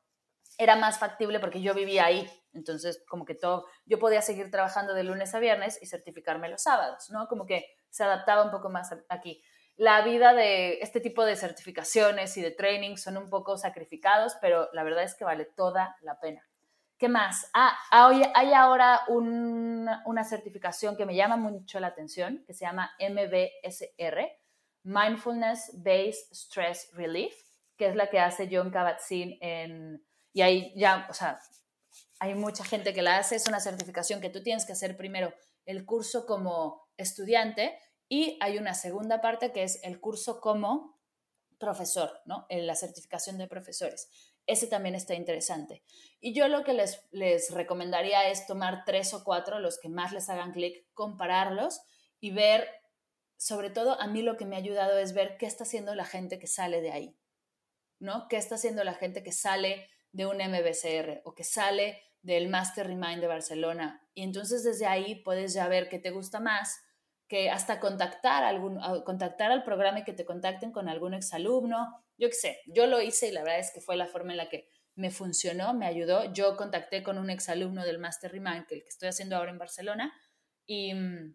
era más factible porque yo vivía ahí. Entonces, como que todo, yo podía seguir trabajando de lunes a viernes y certificarme los sábados, ¿no? Como que se adaptaba un poco más aquí. La vida de este tipo de certificaciones y de training son un poco sacrificados, pero la verdad es que vale toda la pena. ¿Qué más? Ah, hay ahora una certificación que me llama mucho la atención, que se llama MBSR, Mindfulness Based Stress Relief, que es la que hace John Kabat-Zinn en... Y ahí ya, o sea, hay mucha gente que la hace, es una certificación que tú tienes que hacer primero el curso como estudiante y hay una segunda parte que es el curso como profesor, ¿no? En la certificación de profesores. Ese también está interesante. Y yo lo que les, les recomendaría es tomar tres o cuatro, los que más les hagan clic, compararlos y ver sobre todo a mí lo que me ha ayudado es ver qué está haciendo la gente que sale de ahí, ¿no? ¿Qué está haciendo la gente que sale de un MBCR o que sale del Master Remind de Barcelona? Y entonces desde ahí puedes ya ver qué te gusta más, que hasta contactar, algún, contactar al programa y que te contacten con algún exalumno. Yo qué sé, yo lo hice y la verdad es que fue la forma en la que me funcionó, me ayudó. Yo contacté con un exalumno del Master Remind, que el estoy haciendo ahora en Barcelona, y mm,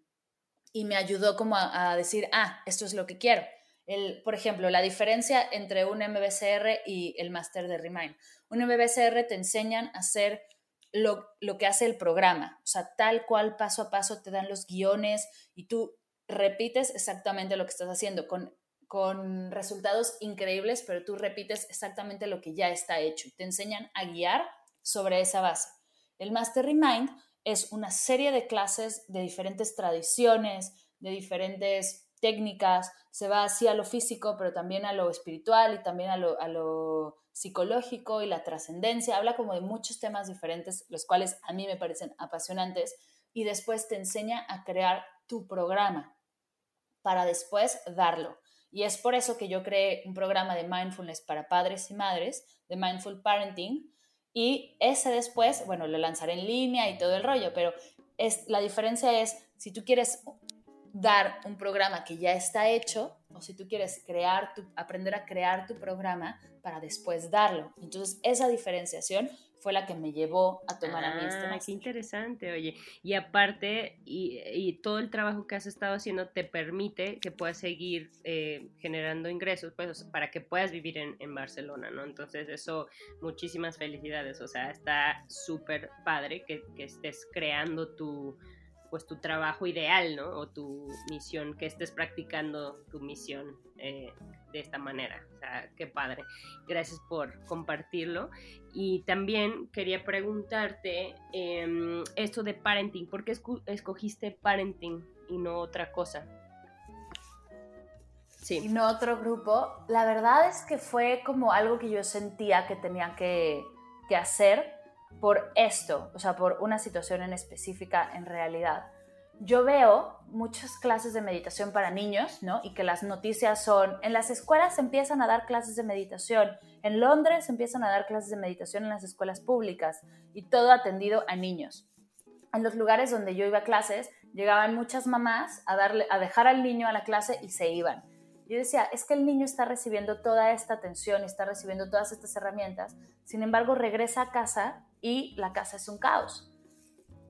y me ayudó como a, decir, ah, esto es lo que quiero. El, por ejemplo, la diferencia entre un MBCR y el máster de Remind. Un MBCR te enseñan a hacer lo, lo, que hace el programa, o sea, tal cual paso a paso te dan los guiones y tú repites exactamente lo que estás haciendo con, con resultados increíbles, pero tú repites exactamente lo que ya está hecho. Te enseñan a guiar sobre esa base. El Master Remind es una serie de clases de diferentes tradiciones, de diferentes técnicas, se va así a lo físico, pero también a lo espiritual y también a lo, psicológico y la trascendencia. Habla como de muchos temas diferentes, los cuales a mí me parecen apasionantes, y después te enseña a crear tu programa para después darlo. Y es por eso que yo creé un programa de mindfulness para padres y madres, de Mindful Parenting, y ese después, bueno, lo lanzaré en línea y todo el rollo, pero es, la diferencia es si tú quieres dar un programa que ya está hecho o si tú quieres crear tu, aprender a crear tu programa para después darlo. Entonces, esa diferenciación fue la que me llevó a tomar a mí este Ah, qué interesante, oye. Y aparte, y, y, todo el trabajo que has estado haciendo te permite que puedas seguir eh, generando ingresos, pues, para que puedas vivir en, en Barcelona, ¿no? Entonces, eso, muchísimas felicidades. O sea, está súper padre que, que estés creando tu pues tu trabajo ideal, ¿no? O tu misión, que estés practicando tu misión eh, de esta manera. O sea, qué padre. Gracias por compartirlo. Y también quería preguntarte eh, esto de parenting. ¿Por qué escogiste parenting y no otra cosa? Sí. Y no otro grupo. La verdad es que fue como algo que yo sentía que tenía que hacer por esto, o sea, por una situación en específica en realidad. Yo veo muchas clases de meditación para niños, ¿no? Y que las noticias son, en las escuelas se empiezan a dar clases de meditación, en Londres se empiezan a dar clases de meditación en las escuelas públicas y todo atendido a niños. En los lugares donde yo iba a clases, llegaban muchas mamás a, darle, a dejar al niño a la clase y se iban. Yo decía, es que el niño está recibiendo toda esta atención, está recibiendo todas estas herramientas, sin embargo regresa a casa y la casa es un caos.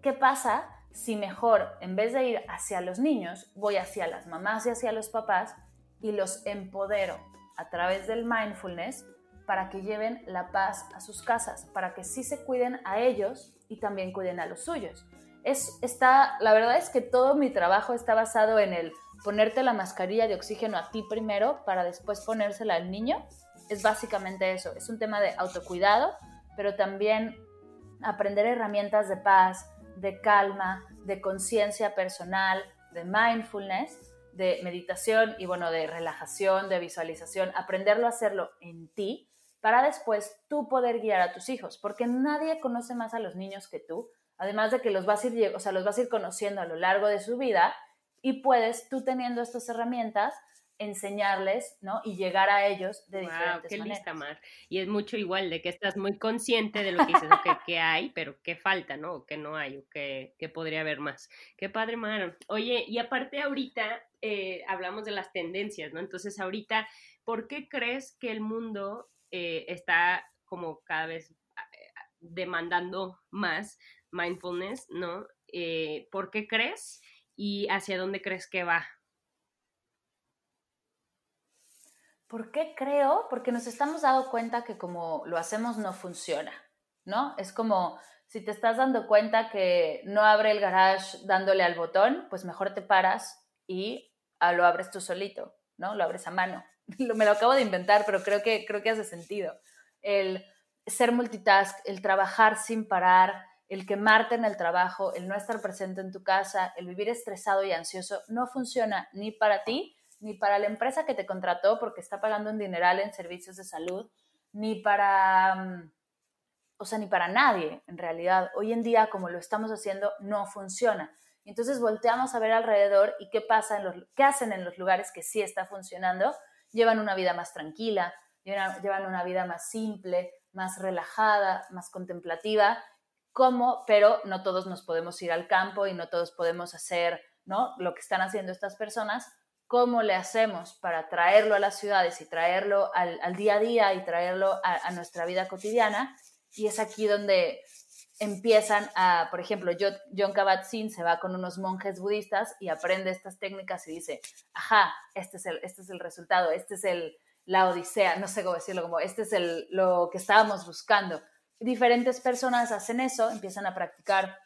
¿Qué pasa si mejor, en vez de ir hacia los niños, voy hacia las mamás y hacia los papás y los empodero a través del mindfulness para que lleven la paz a sus casas, para que sí se cuiden a ellos y también cuiden a los suyos? Es, está, la verdad es que todo mi trabajo está basado en el ponerte la mascarilla de oxígeno a ti primero para después ponérsela al niño. Es básicamente eso, es un tema de autocuidado, pero también aprender herramientas de paz, de calma, de conciencia personal, de mindfulness, de meditación y bueno, de relajación, de visualización, aprenderlo a hacerlo en ti para después tú poder guiar a tus hijos, porque nadie conoce más a los niños que tú, además de que los vas a ir, o sea, los vas a ir conociendo a lo largo de su vida y puedes tú teniendo estas herramientas enseñarles, ¿no? Y llegar a ellos de wow, diferentes qué maneras. lista, Mar. Y es mucho igual de que estás muy consciente de lo que dices, que, que hay, pero que falta, ¿no? O que no hay, o que, que, podría haber más. Qué padre, Mar. Oye, y aparte ahorita eh, hablamos de las tendencias, ¿no? Entonces ahorita, ¿por qué crees que el mundo eh, está como cada vez eh, demandando más mindfulness, ¿no? Eh, ¿Por qué crees? ¿Y hacia dónde crees que va? ¿Por qué creo? Porque nos estamos dando cuenta que como lo hacemos no funciona, ¿no? Es como si te estás dando cuenta que no abre el garage dándole al botón, pues mejor te paras y ah, lo abres tú solito, ¿no? Lo abres a mano. Me lo acabo de inventar, pero creo que, creo que hace sentido. El ser multitask, el trabajar sin parar, el quemarte en el trabajo, el no estar presente en tu casa, el vivir estresado y ansioso, no funciona ni para ti, ni para la empresa que te contrató porque está pagando un dineral en servicios de salud, ni para, o sea, ni para nadie en realidad. Hoy en día, como lo estamos haciendo, no funciona. Entonces volteamos a ver alrededor y qué pasa en los, qué hacen en los lugares que sí está funcionando. Llevan una vida más tranquila, llevan, llevan una vida más simple, más relajada, más contemplativa. ¿Cómo? Pero no todos nos podemos ir al campo y no todos podemos hacer, ¿no? Lo que están haciendo estas personas cómo le hacemos para traerlo a las ciudades y traerlo al, al día a día y traerlo a, a, nuestra vida cotidiana. Y es aquí donde empiezan a, por ejemplo, John Kabat-Zinn se va con unos monjes budistas y aprende estas técnicas y dice, ajá, este es el, este es el resultado, este es el, la odisea, no sé cómo decirlo, como este es el, lo que estábamos buscando. Diferentes personas hacen eso, empiezan a practicar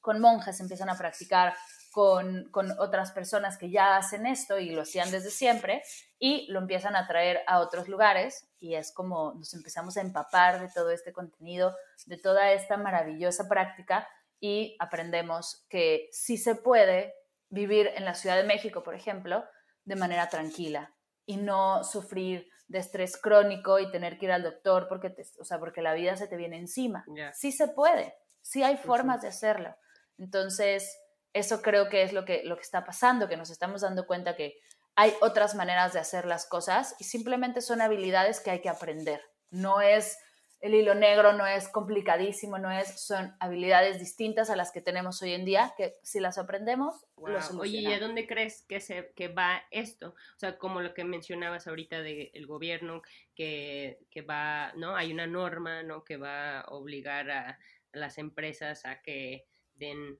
con monjes, empiezan a practicar con, con, otras personas que ya hacen esto y lo hacían desde siempre y lo empiezan a traer a otros lugares y es como nos empezamos a empapar de todo este contenido, de toda esta maravillosa práctica y aprendemos que sí se puede vivir en la Ciudad de México, por ejemplo, de manera tranquila y no sufrir de estrés crónico y tener que ir al doctor porque, te, o sea, porque la vida se te viene encima. Yeah. Sí se puede, sí hay formas de hacerlo. Entonces, eso creo que es lo que, lo que está pasando, que nos estamos dando cuenta que hay otras maneras de hacer las cosas y simplemente son habilidades que hay que aprender. No es el hilo negro no es complicadísimo, no es, son habilidades distintas a las que tenemos hoy en día, que si las aprendemos, lo Oye, ¿y a dónde crees que, se, que va esto? O sea, como lo que mencionabas ahorita del gobierno, que, que, va, ¿no? Hay una norma, ¿no? Que va a obligar a, las empresas a que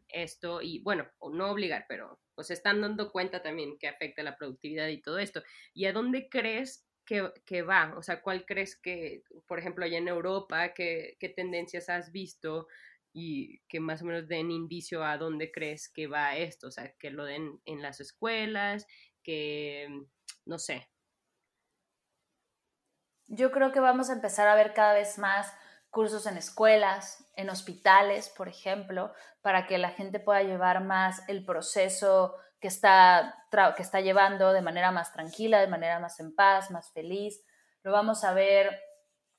esto y, bueno, no obligar, pero pues están dando cuenta también que afecta la productividad y todo esto. ¿Y a dónde crees que, va? O sea, ¿cuál crees que, por ejemplo, allá en Europa, qué, tendencias has visto y que más o menos den indicio a dónde crees que va esto? O sea, que lo den en las escuelas, que, no sé. Yo creo que vamos a empezar a ver cada vez más cursos en escuelas, en hospitales, por ejemplo, para que la gente pueda llevar más el proceso que está, que está llevando de manera más tranquila, de manera más en paz, más feliz. Lo vamos a ver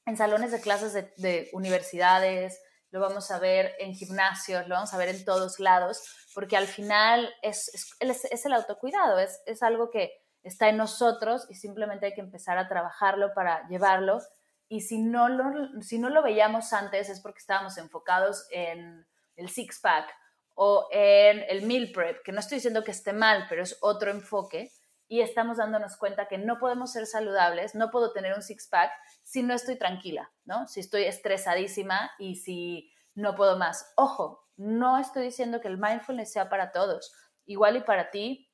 en salones de clases de, universidades, lo vamos a ver en gimnasios, lo vamos a ver en todos lados, porque al final es, es, es, el autocuidado, es, es algo que está en nosotros y simplemente hay que empezar a trabajarlo para llevarlo. Y si no lo, si no lo veíamos antes es porque estábamos enfocados en el six-pack o en el meal prep, que no estoy diciendo que esté mal, pero es otro enfoque, y estamos dándonos cuenta que no podemos ser saludables, no puedo tener un six-pack si no estoy tranquila, ¿no? Si estoy estresadísima y si no puedo más. Ojo, no estoy diciendo que el mindfulness sea para todos. Igual y para ti,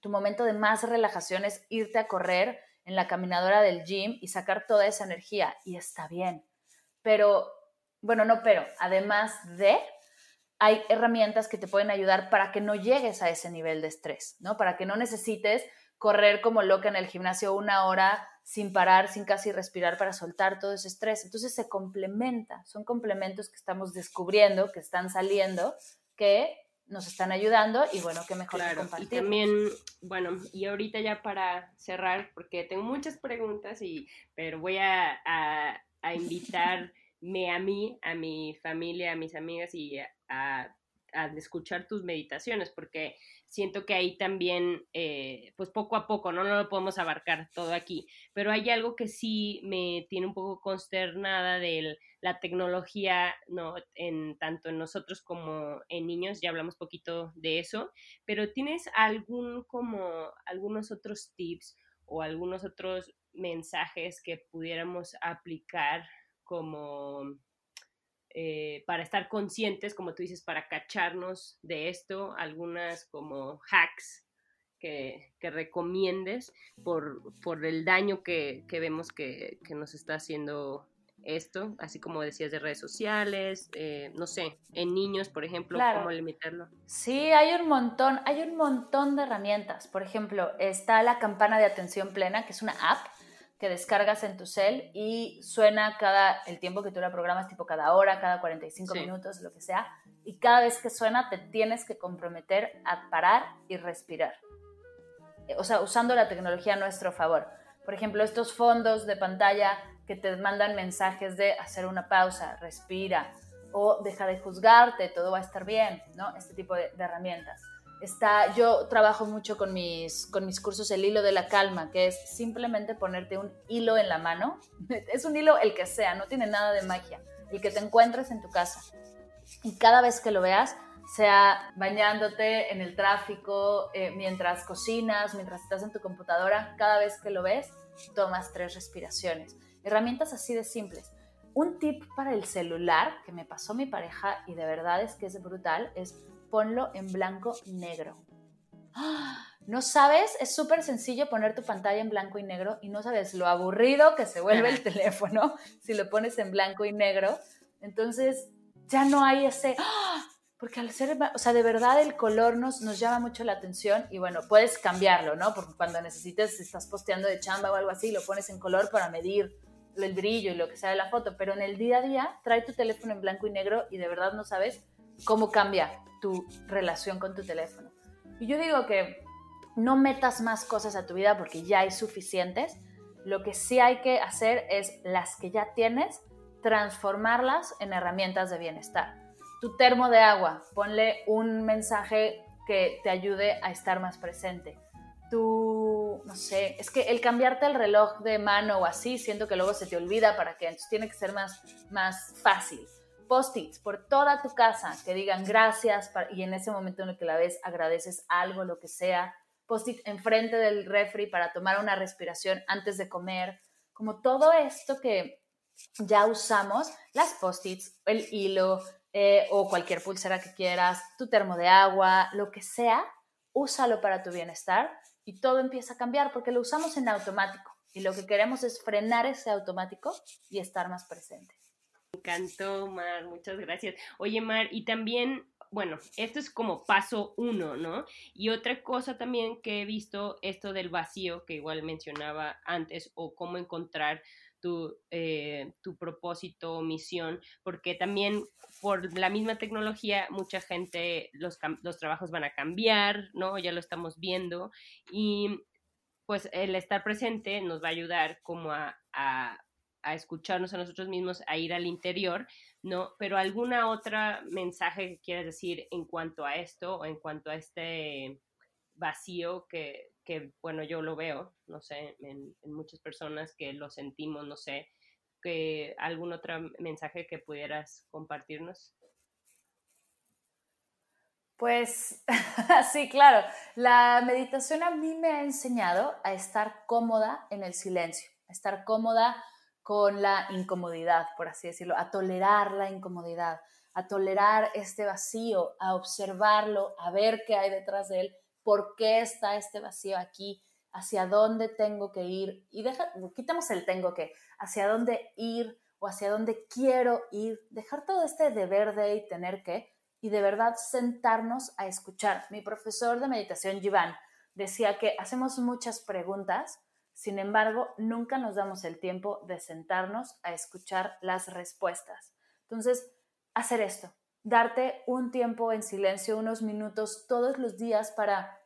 tu momento de más relajación es irte a correr en la caminadora del gym y sacar toda esa energía, y está bien. Pero, bueno, no, pero además de, hay herramientas que te pueden ayudar para que no llegues a ese nivel de estrés, ¿no? Para que no necesites correr como loca en el gimnasio una hora sin parar, sin casi respirar para soltar todo ese estrés. Entonces se complementa, son complementos que estamos descubriendo, que están saliendo, que nos están ayudando y bueno, qué mejor que compartir. Y también, bueno, y ahorita ya para cerrar, porque tengo muchas preguntas, y, pero voy a, a, a invitarme a mí, a mi familia, a mis amigas y a, escuchar tus meditaciones, porque siento que ahí también, eh, pues poco a poco, ¿no? No lo podemos abarcar todo aquí, pero hay algo que sí me tiene un poco consternada de la tecnología, ¿no? En, tanto en nosotros como en niños, ya hablamos poquito de eso, pero ¿tienes algún como, algunos otros tips o algunos otros mensajes que pudiéramos aplicar como eh, para estar conscientes, como tú dices, para cacharnos de esto, algunas como hacks que, recomiendes por, por, el daño que, vemos que, nos está haciendo esto, así como decías de redes sociales, eh, no sé, en niños, por ejemplo, cómo limitarlo. Sí, hay un montón, hay un montón de herramientas. Por ejemplo, está la campana de atención plena, que es una app que descargas en tu cel y suena cada el tiempo que tú la programas, tipo cada hora, cada 45 minutos, lo que sea, y cada vez que suena te tienes que comprometer a parar y respirar. O sea, usando la tecnología a nuestro favor. Por ejemplo, estos fondos de pantalla que te mandan mensajes de hacer una pausa, respira o deja de juzgarte, todo va a estar bien, ¿no? Este tipo de herramientas. Está, yo trabajo mucho con mis, con mis cursos el hilo de la calma, que es simplemente ponerte un hilo en la mano. Es un hilo el que sea, no tiene nada de magia, el que te encuentres en tu casa. Y cada vez que lo veas, sea bañándote en el tráfico, eh, mientras cocinas, mientras estás en tu computadora, cada vez que lo ves, tomas tres respiraciones. Herramientas así de simples. Un tip para el celular que me pasó mi pareja y de verdad es que es brutal es ponlo en blanco y negro. ¿No sabes? Es súper sencillo poner tu pantalla en blanco y negro y no sabes lo aburrido que se vuelve el teléfono si lo pones en blanco y negro. Entonces ya no hay ese... Porque al ser, o sea, de verdad el color nos, nos llama mucho la atención y bueno, puedes cambiarlo, ¿no? Porque cuando necesites, si estás posteando de chamba o algo así, lo pones en color para medir el brillo y lo que sea de la foto, pero en el día a día trae tu teléfono en blanco y negro y de verdad no sabes cómo cambia tu relación con tu teléfono. Y yo digo que no metas más cosas a tu vida porque ya hay suficientes. Lo que sí hay que hacer es las que ya tienes, transformarlas en herramientas de bienestar. Tu termo de agua, ponle un mensaje que te ayude a estar más presente. Tu, no sé, es que el cambiarte el reloj de mano o así, siento que luego se te olvida para que entonces tiene que ser más, más fácil. Post-its por toda tu casa que digan gracias y en ese momento en el que la ves agradeces algo, lo que sea. Post-it enfrente del refri para tomar una respiración antes de comer. Como todo esto que ya usamos, las post-its, el hilo eh, o cualquier pulsera que quieras, tu termo de agua, lo que sea, úsalo para tu bienestar y todo empieza a cambiar porque lo usamos en automático y lo que queremos es frenar ese automático y estar más presente. Encantó, Mar, muchas gracias. Oye, Mar, y también, bueno, esto es como paso uno, ¿no? Y otra cosa también que he visto, esto del vacío, que igual mencionaba antes, o cómo encontrar tu, eh, tu propósito o misión, porque también por la misma tecnología mucha gente, los, los trabajos van a cambiar, ¿no? Ya lo estamos viendo y pues el estar presente nos va a ayudar como a, a escucharnos a nosotros mismos, a ir al interior, ¿no? Pero alguna otra mensaje que quieras decir en cuanto a esto o en cuanto a este vacío que, que bueno, yo lo veo, no sé, en, muchas personas que lo sentimos, no sé, que algún otro mensaje que pudieras compartirnos. Pues sí, claro. La meditación a mí me ha enseñado a estar cómoda en el silencio, a estar cómoda con la incomodidad, por así decirlo, a tolerar la incomodidad, a tolerar este vacío, a observarlo, a ver qué hay detrás de él por qué está este vacío aquí, hacia dónde tengo que ir. Y deja, quitamos el tengo que, hacia dónde ir o hacia dónde quiero ir. Dejar todo este deber de y tener que y de verdad sentarnos a escuchar. Mi profesor de meditación, Jivan, decía que hacemos muchas preguntas, sin embargo, nunca nos damos el tiempo de sentarnos a escuchar las respuestas. Entonces, hacer esto, darte un tiempo en silencio, unos minutos todos los días para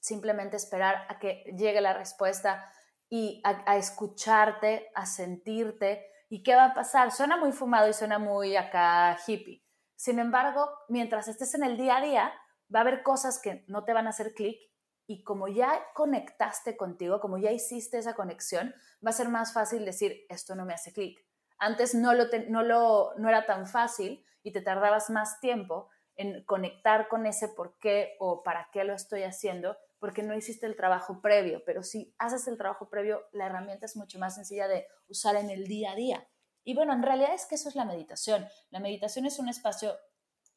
simplemente esperar a que llegue la respuesta y a, escucharte, a sentirte. ¿Y qué va a pasar? Suena muy fumado y suena muy acá hippie. Sin embargo, mientras estés en el día a día, va a haber cosas que no te van a hacer clic y como ya conectaste contigo, como ya hiciste esa conexión, va a ser más fácil decir, esto no me hace clic. Antes no, lo no, lo, no era tan fácil y te tardabas más tiempo en conectar con ese por qué o para qué lo estoy haciendo porque no hiciste el trabajo previo, pero si haces el trabajo previo, la herramienta es mucho más sencilla de usar en el día a día. Y bueno, en realidad es que eso es la meditación. La meditación es un espacio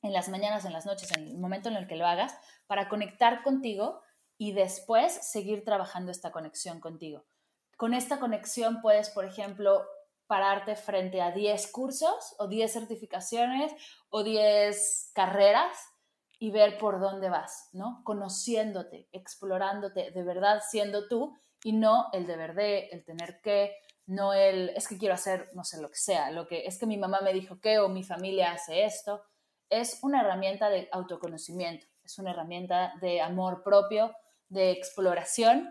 en las mañanas, en las noches, en el momento en el que lo hagas, para conectar contigo y después seguir trabajando esta conexión contigo. Con esta conexión puedes, por ejemplo, pararte frente a 10 cursos o 10 certificaciones o 10 carreras y ver por dónde vas, ¿no? Conociéndote, explorándote, de verdad siendo tú y no el deber de, el tener que, no el es que quiero hacer, no sé, lo que sea, lo que es que mi mamá me dijo que o mi familia hace esto. Es una herramienta de autoconocimiento, es una herramienta de amor propio, de exploración.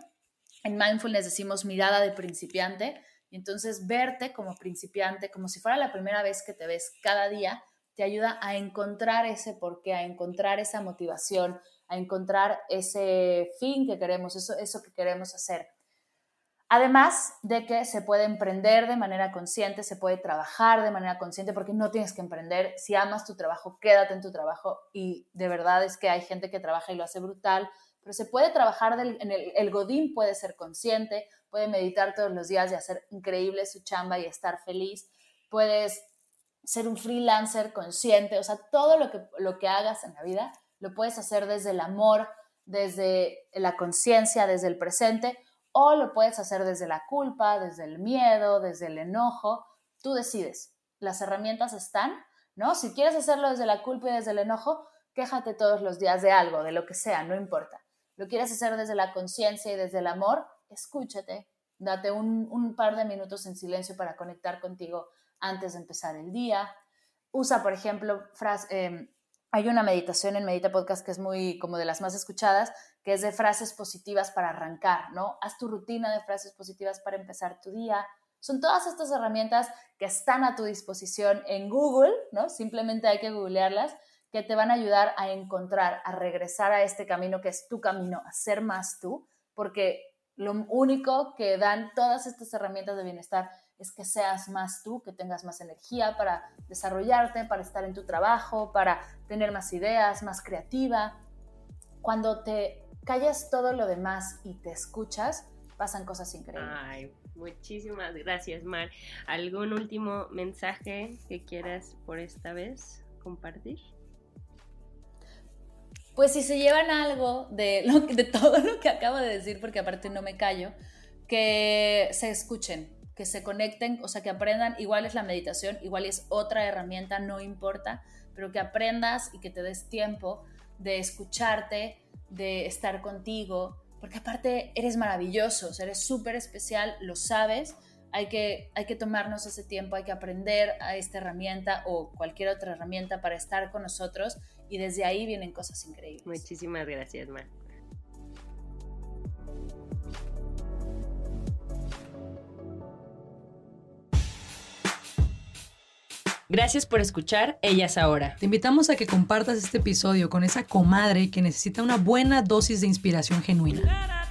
En mindfulness decimos mirada de principiante, y entonces verte como principiante, como si fuera la primera vez que te ves cada día, te ayuda a encontrar ese porqué, a encontrar esa motivación, a encontrar ese fin que queremos, eso, eso que queremos hacer. Además de que se puede emprender de manera consciente, se puede trabajar de manera consciente, porque no tienes que emprender. Si amas tu trabajo, quédate en tu trabajo. Y de verdad es que hay gente que trabaja y lo hace brutal, pero se puede trabajar en el, Godín, puede ser consciente, puede meditar todos los días y hacer increíble su chamba y estar feliz. Puedes ser un freelancer consciente, o sea, todo lo que, lo que hagas en la vida lo puedes hacer desde el amor, desde la conciencia, desde el presente, o lo puedes hacer desde la culpa, desde el miedo, desde el enojo. Tú decides. Las herramientas están, ¿no? Si quieres hacerlo desde la culpa y desde el enojo, quéjate todos los días de algo, de lo que sea, no importa. Lo quieres hacer desde la conciencia y desde el amor, escúchate, date un, par de minutos en silencio para conectar contigo antes de empezar el día. Usa, por ejemplo, em, hay una meditación en Medita Podcast que es muy como de las más escuchadas, que es de frases positivas para arrancar, ¿no? Haz tu rutina de frases positivas para empezar tu día. Son todas estas herramientas que están a tu disposición en Google, ¿no? Simplemente hay que googlearlas, que te van a ayudar a encontrar, a regresar a este camino que es tu camino, a ser más tú, porque Lo único que dan todas estas herramientas de bienestar es que seas más tú, que tengas más energía para desarrollarte, para estar en tu trabajo, para tener más ideas, más creativa. Cuando te callas todo lo demás y te escuchas, pasan cosas increíbles. Ay, muchísimas gracias, Mar. ¿Algún último mensaje que quieras por esta vez compartir? Pues si se llevan algo de, todo lo que acabo de decir, porque aparte no me callo, que se escuchen, que se conecten, o sea, que aprendan, igual es la meditación, igual es otra herramienta, no importa, pero que aprendas y que te des tiempo de escucharte, de estar contigo, porque aparte eres maravilloso, eres súper especial, lo sabes, hay que, hay que tomarnos ese tiempo, hay que aprender a esta herramienta o cualquier otra herramienta para estar con nosotros y desde ahí vienen cosas increíbles. Muchísimas gracias, Mar. Gracias por escuchar Ellas Ahora. Te invitamos a que compartas este episodio con esa comadre que necesita una buena dosis de inspiración genuina.